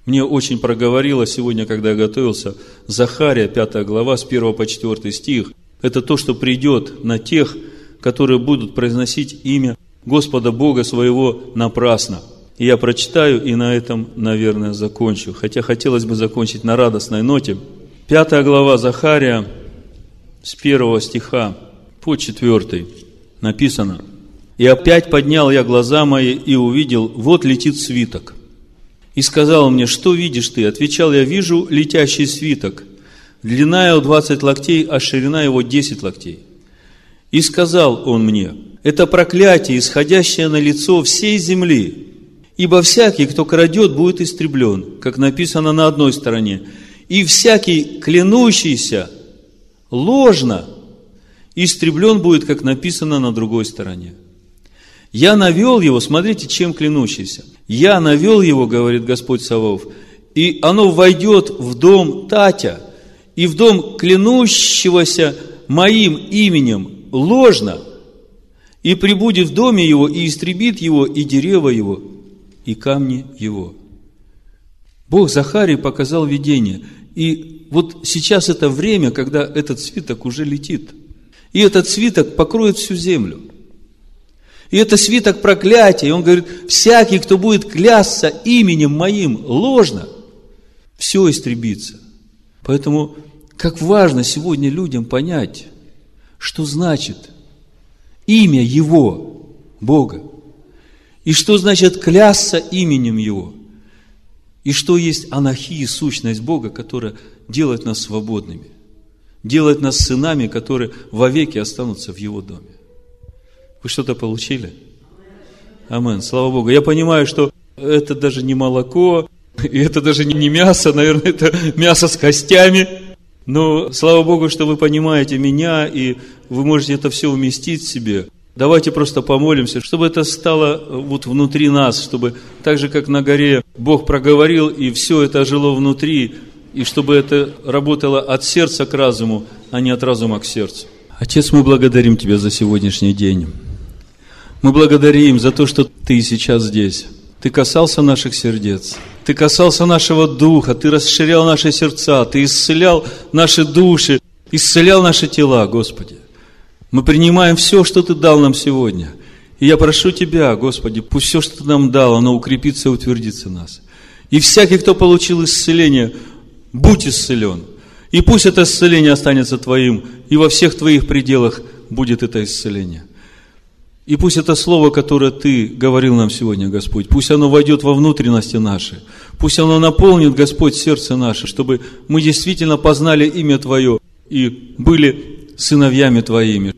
Мне очень проговорило сегодня, когда я готовился, Захария, 5 глава, с 1 по 4 стих. Это то, что придет на тех, которые будут произносить имя Господа Бога своего напрасно. И я прочитаю и на этом, наверное, закончу. Хотя хотелось бы закончить на радостной ноте. Пятая глава Захария с первого стиха по четвертый написано. «И опять поднял я глаза мои и увидел, вот летит свиток, и сказал мне, что видишь ты? Отвечал я, вижу летящий свиток. Длина его 20 локтей, а ширина его 10 локтей. И сказал он мне, это проклятие, исходящее на лицо всей земли. Ибо всякий, кто крадет, будет истреблен, как написано на одной стороне. И всякий, клянущийся ложно, истреблен будет, как написано на другой стороне. Я навел его, смотрите, чем клянущийся. Я навел его, говорит Господь Савов, и оно войдет в дом Татя, и в дом клянущегося моим именем ложно, и прибудет в доме его, и истребит его, и дерево его, и камни его. Бог Захарии показал видение. И вот сейчас это время, когда этот свиток уже летит. И этот свиток покроет всю землю. И это свиток проклятия. И он говорит, всякий, кто будет клясться именем моим ложно, все истребится. Поэтому, как важно сегодня людям понять, что значит имя Его, Бога, и что значит клясться именем Его, и что есть анахия, сущность Бога, которая делает нас свободными, делает нас сынами, которые вовеки останутся в Его доме. Вы что-то получили? Амен. Слава Богу. Я понимаю, что это даже не молоко, и это даже не мясо, наверное, это мясо с костями. Но слава Богу, что вы понимаете меня, и вы можете это все уместить в себе. Давайте просто помолимся, чтобы это стало вот внутри нас, чтобы так же, как на горе Бог проговорил, и все это жило внутри, и чтобы это работало от сердца к разуму, а не от разума к сердцу. Отец, мы благодарим Тебя за сегодняшний день. Мы благодарим за то, что Ты сейчас здесь. Ты касался наших сердец. Ты касался нашего духа. Ты расширял наши сердца. Ты исцелял наши души. Исцелял наши тела, Господи. Мы принимаем все, что Ты дал нам сегодня. И я прошу Тебя, Господи, пусть все, что Ты нам дал, оно укрепится и утвердится в нас. И всякий, кто получил исцеление, будь исцелен. И пусть это исцеление останется Твоим, и во всех Твоих пределах будет это исцеление – и пусть это слово, которое Ты говорил нам сегодня, Господь, пусть оно войдет во внутренности наши, пусть оно наполнит, Господь, сердце наше, чтобы мы действительно познали имя Твое и были сыновьями Твоими.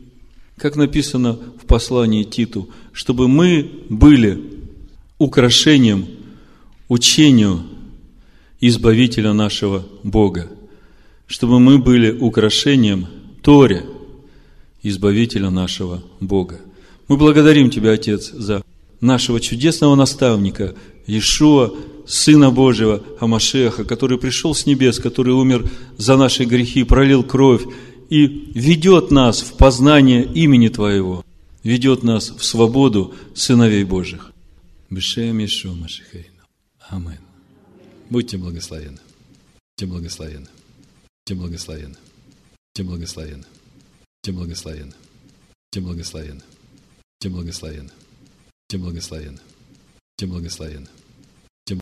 Как написано в послании Титу, чтобы мы были украшением учению Избавителя нашего Бога, чтобы мы были украшением Торе Избавителя нашего Бога. Мы благодарим Тебя, Отец, за нашего чудесного наставника Иешуа, Сына Божьего, Амашеха, который пришел с небес, который умер за наши грехи, пролил кровь и ведет нас в познание имени Твоего, ведет нас в свободу сыновей Божьих. Бешем Иешуа Машихейну. Амин. Будьте благословены. Будьте благословены. Будьте благословены. Будьте благословены. Будьте благословены. Будьте благословены. Будьте благословенны. Будьте благословенны. Будьте благословенны.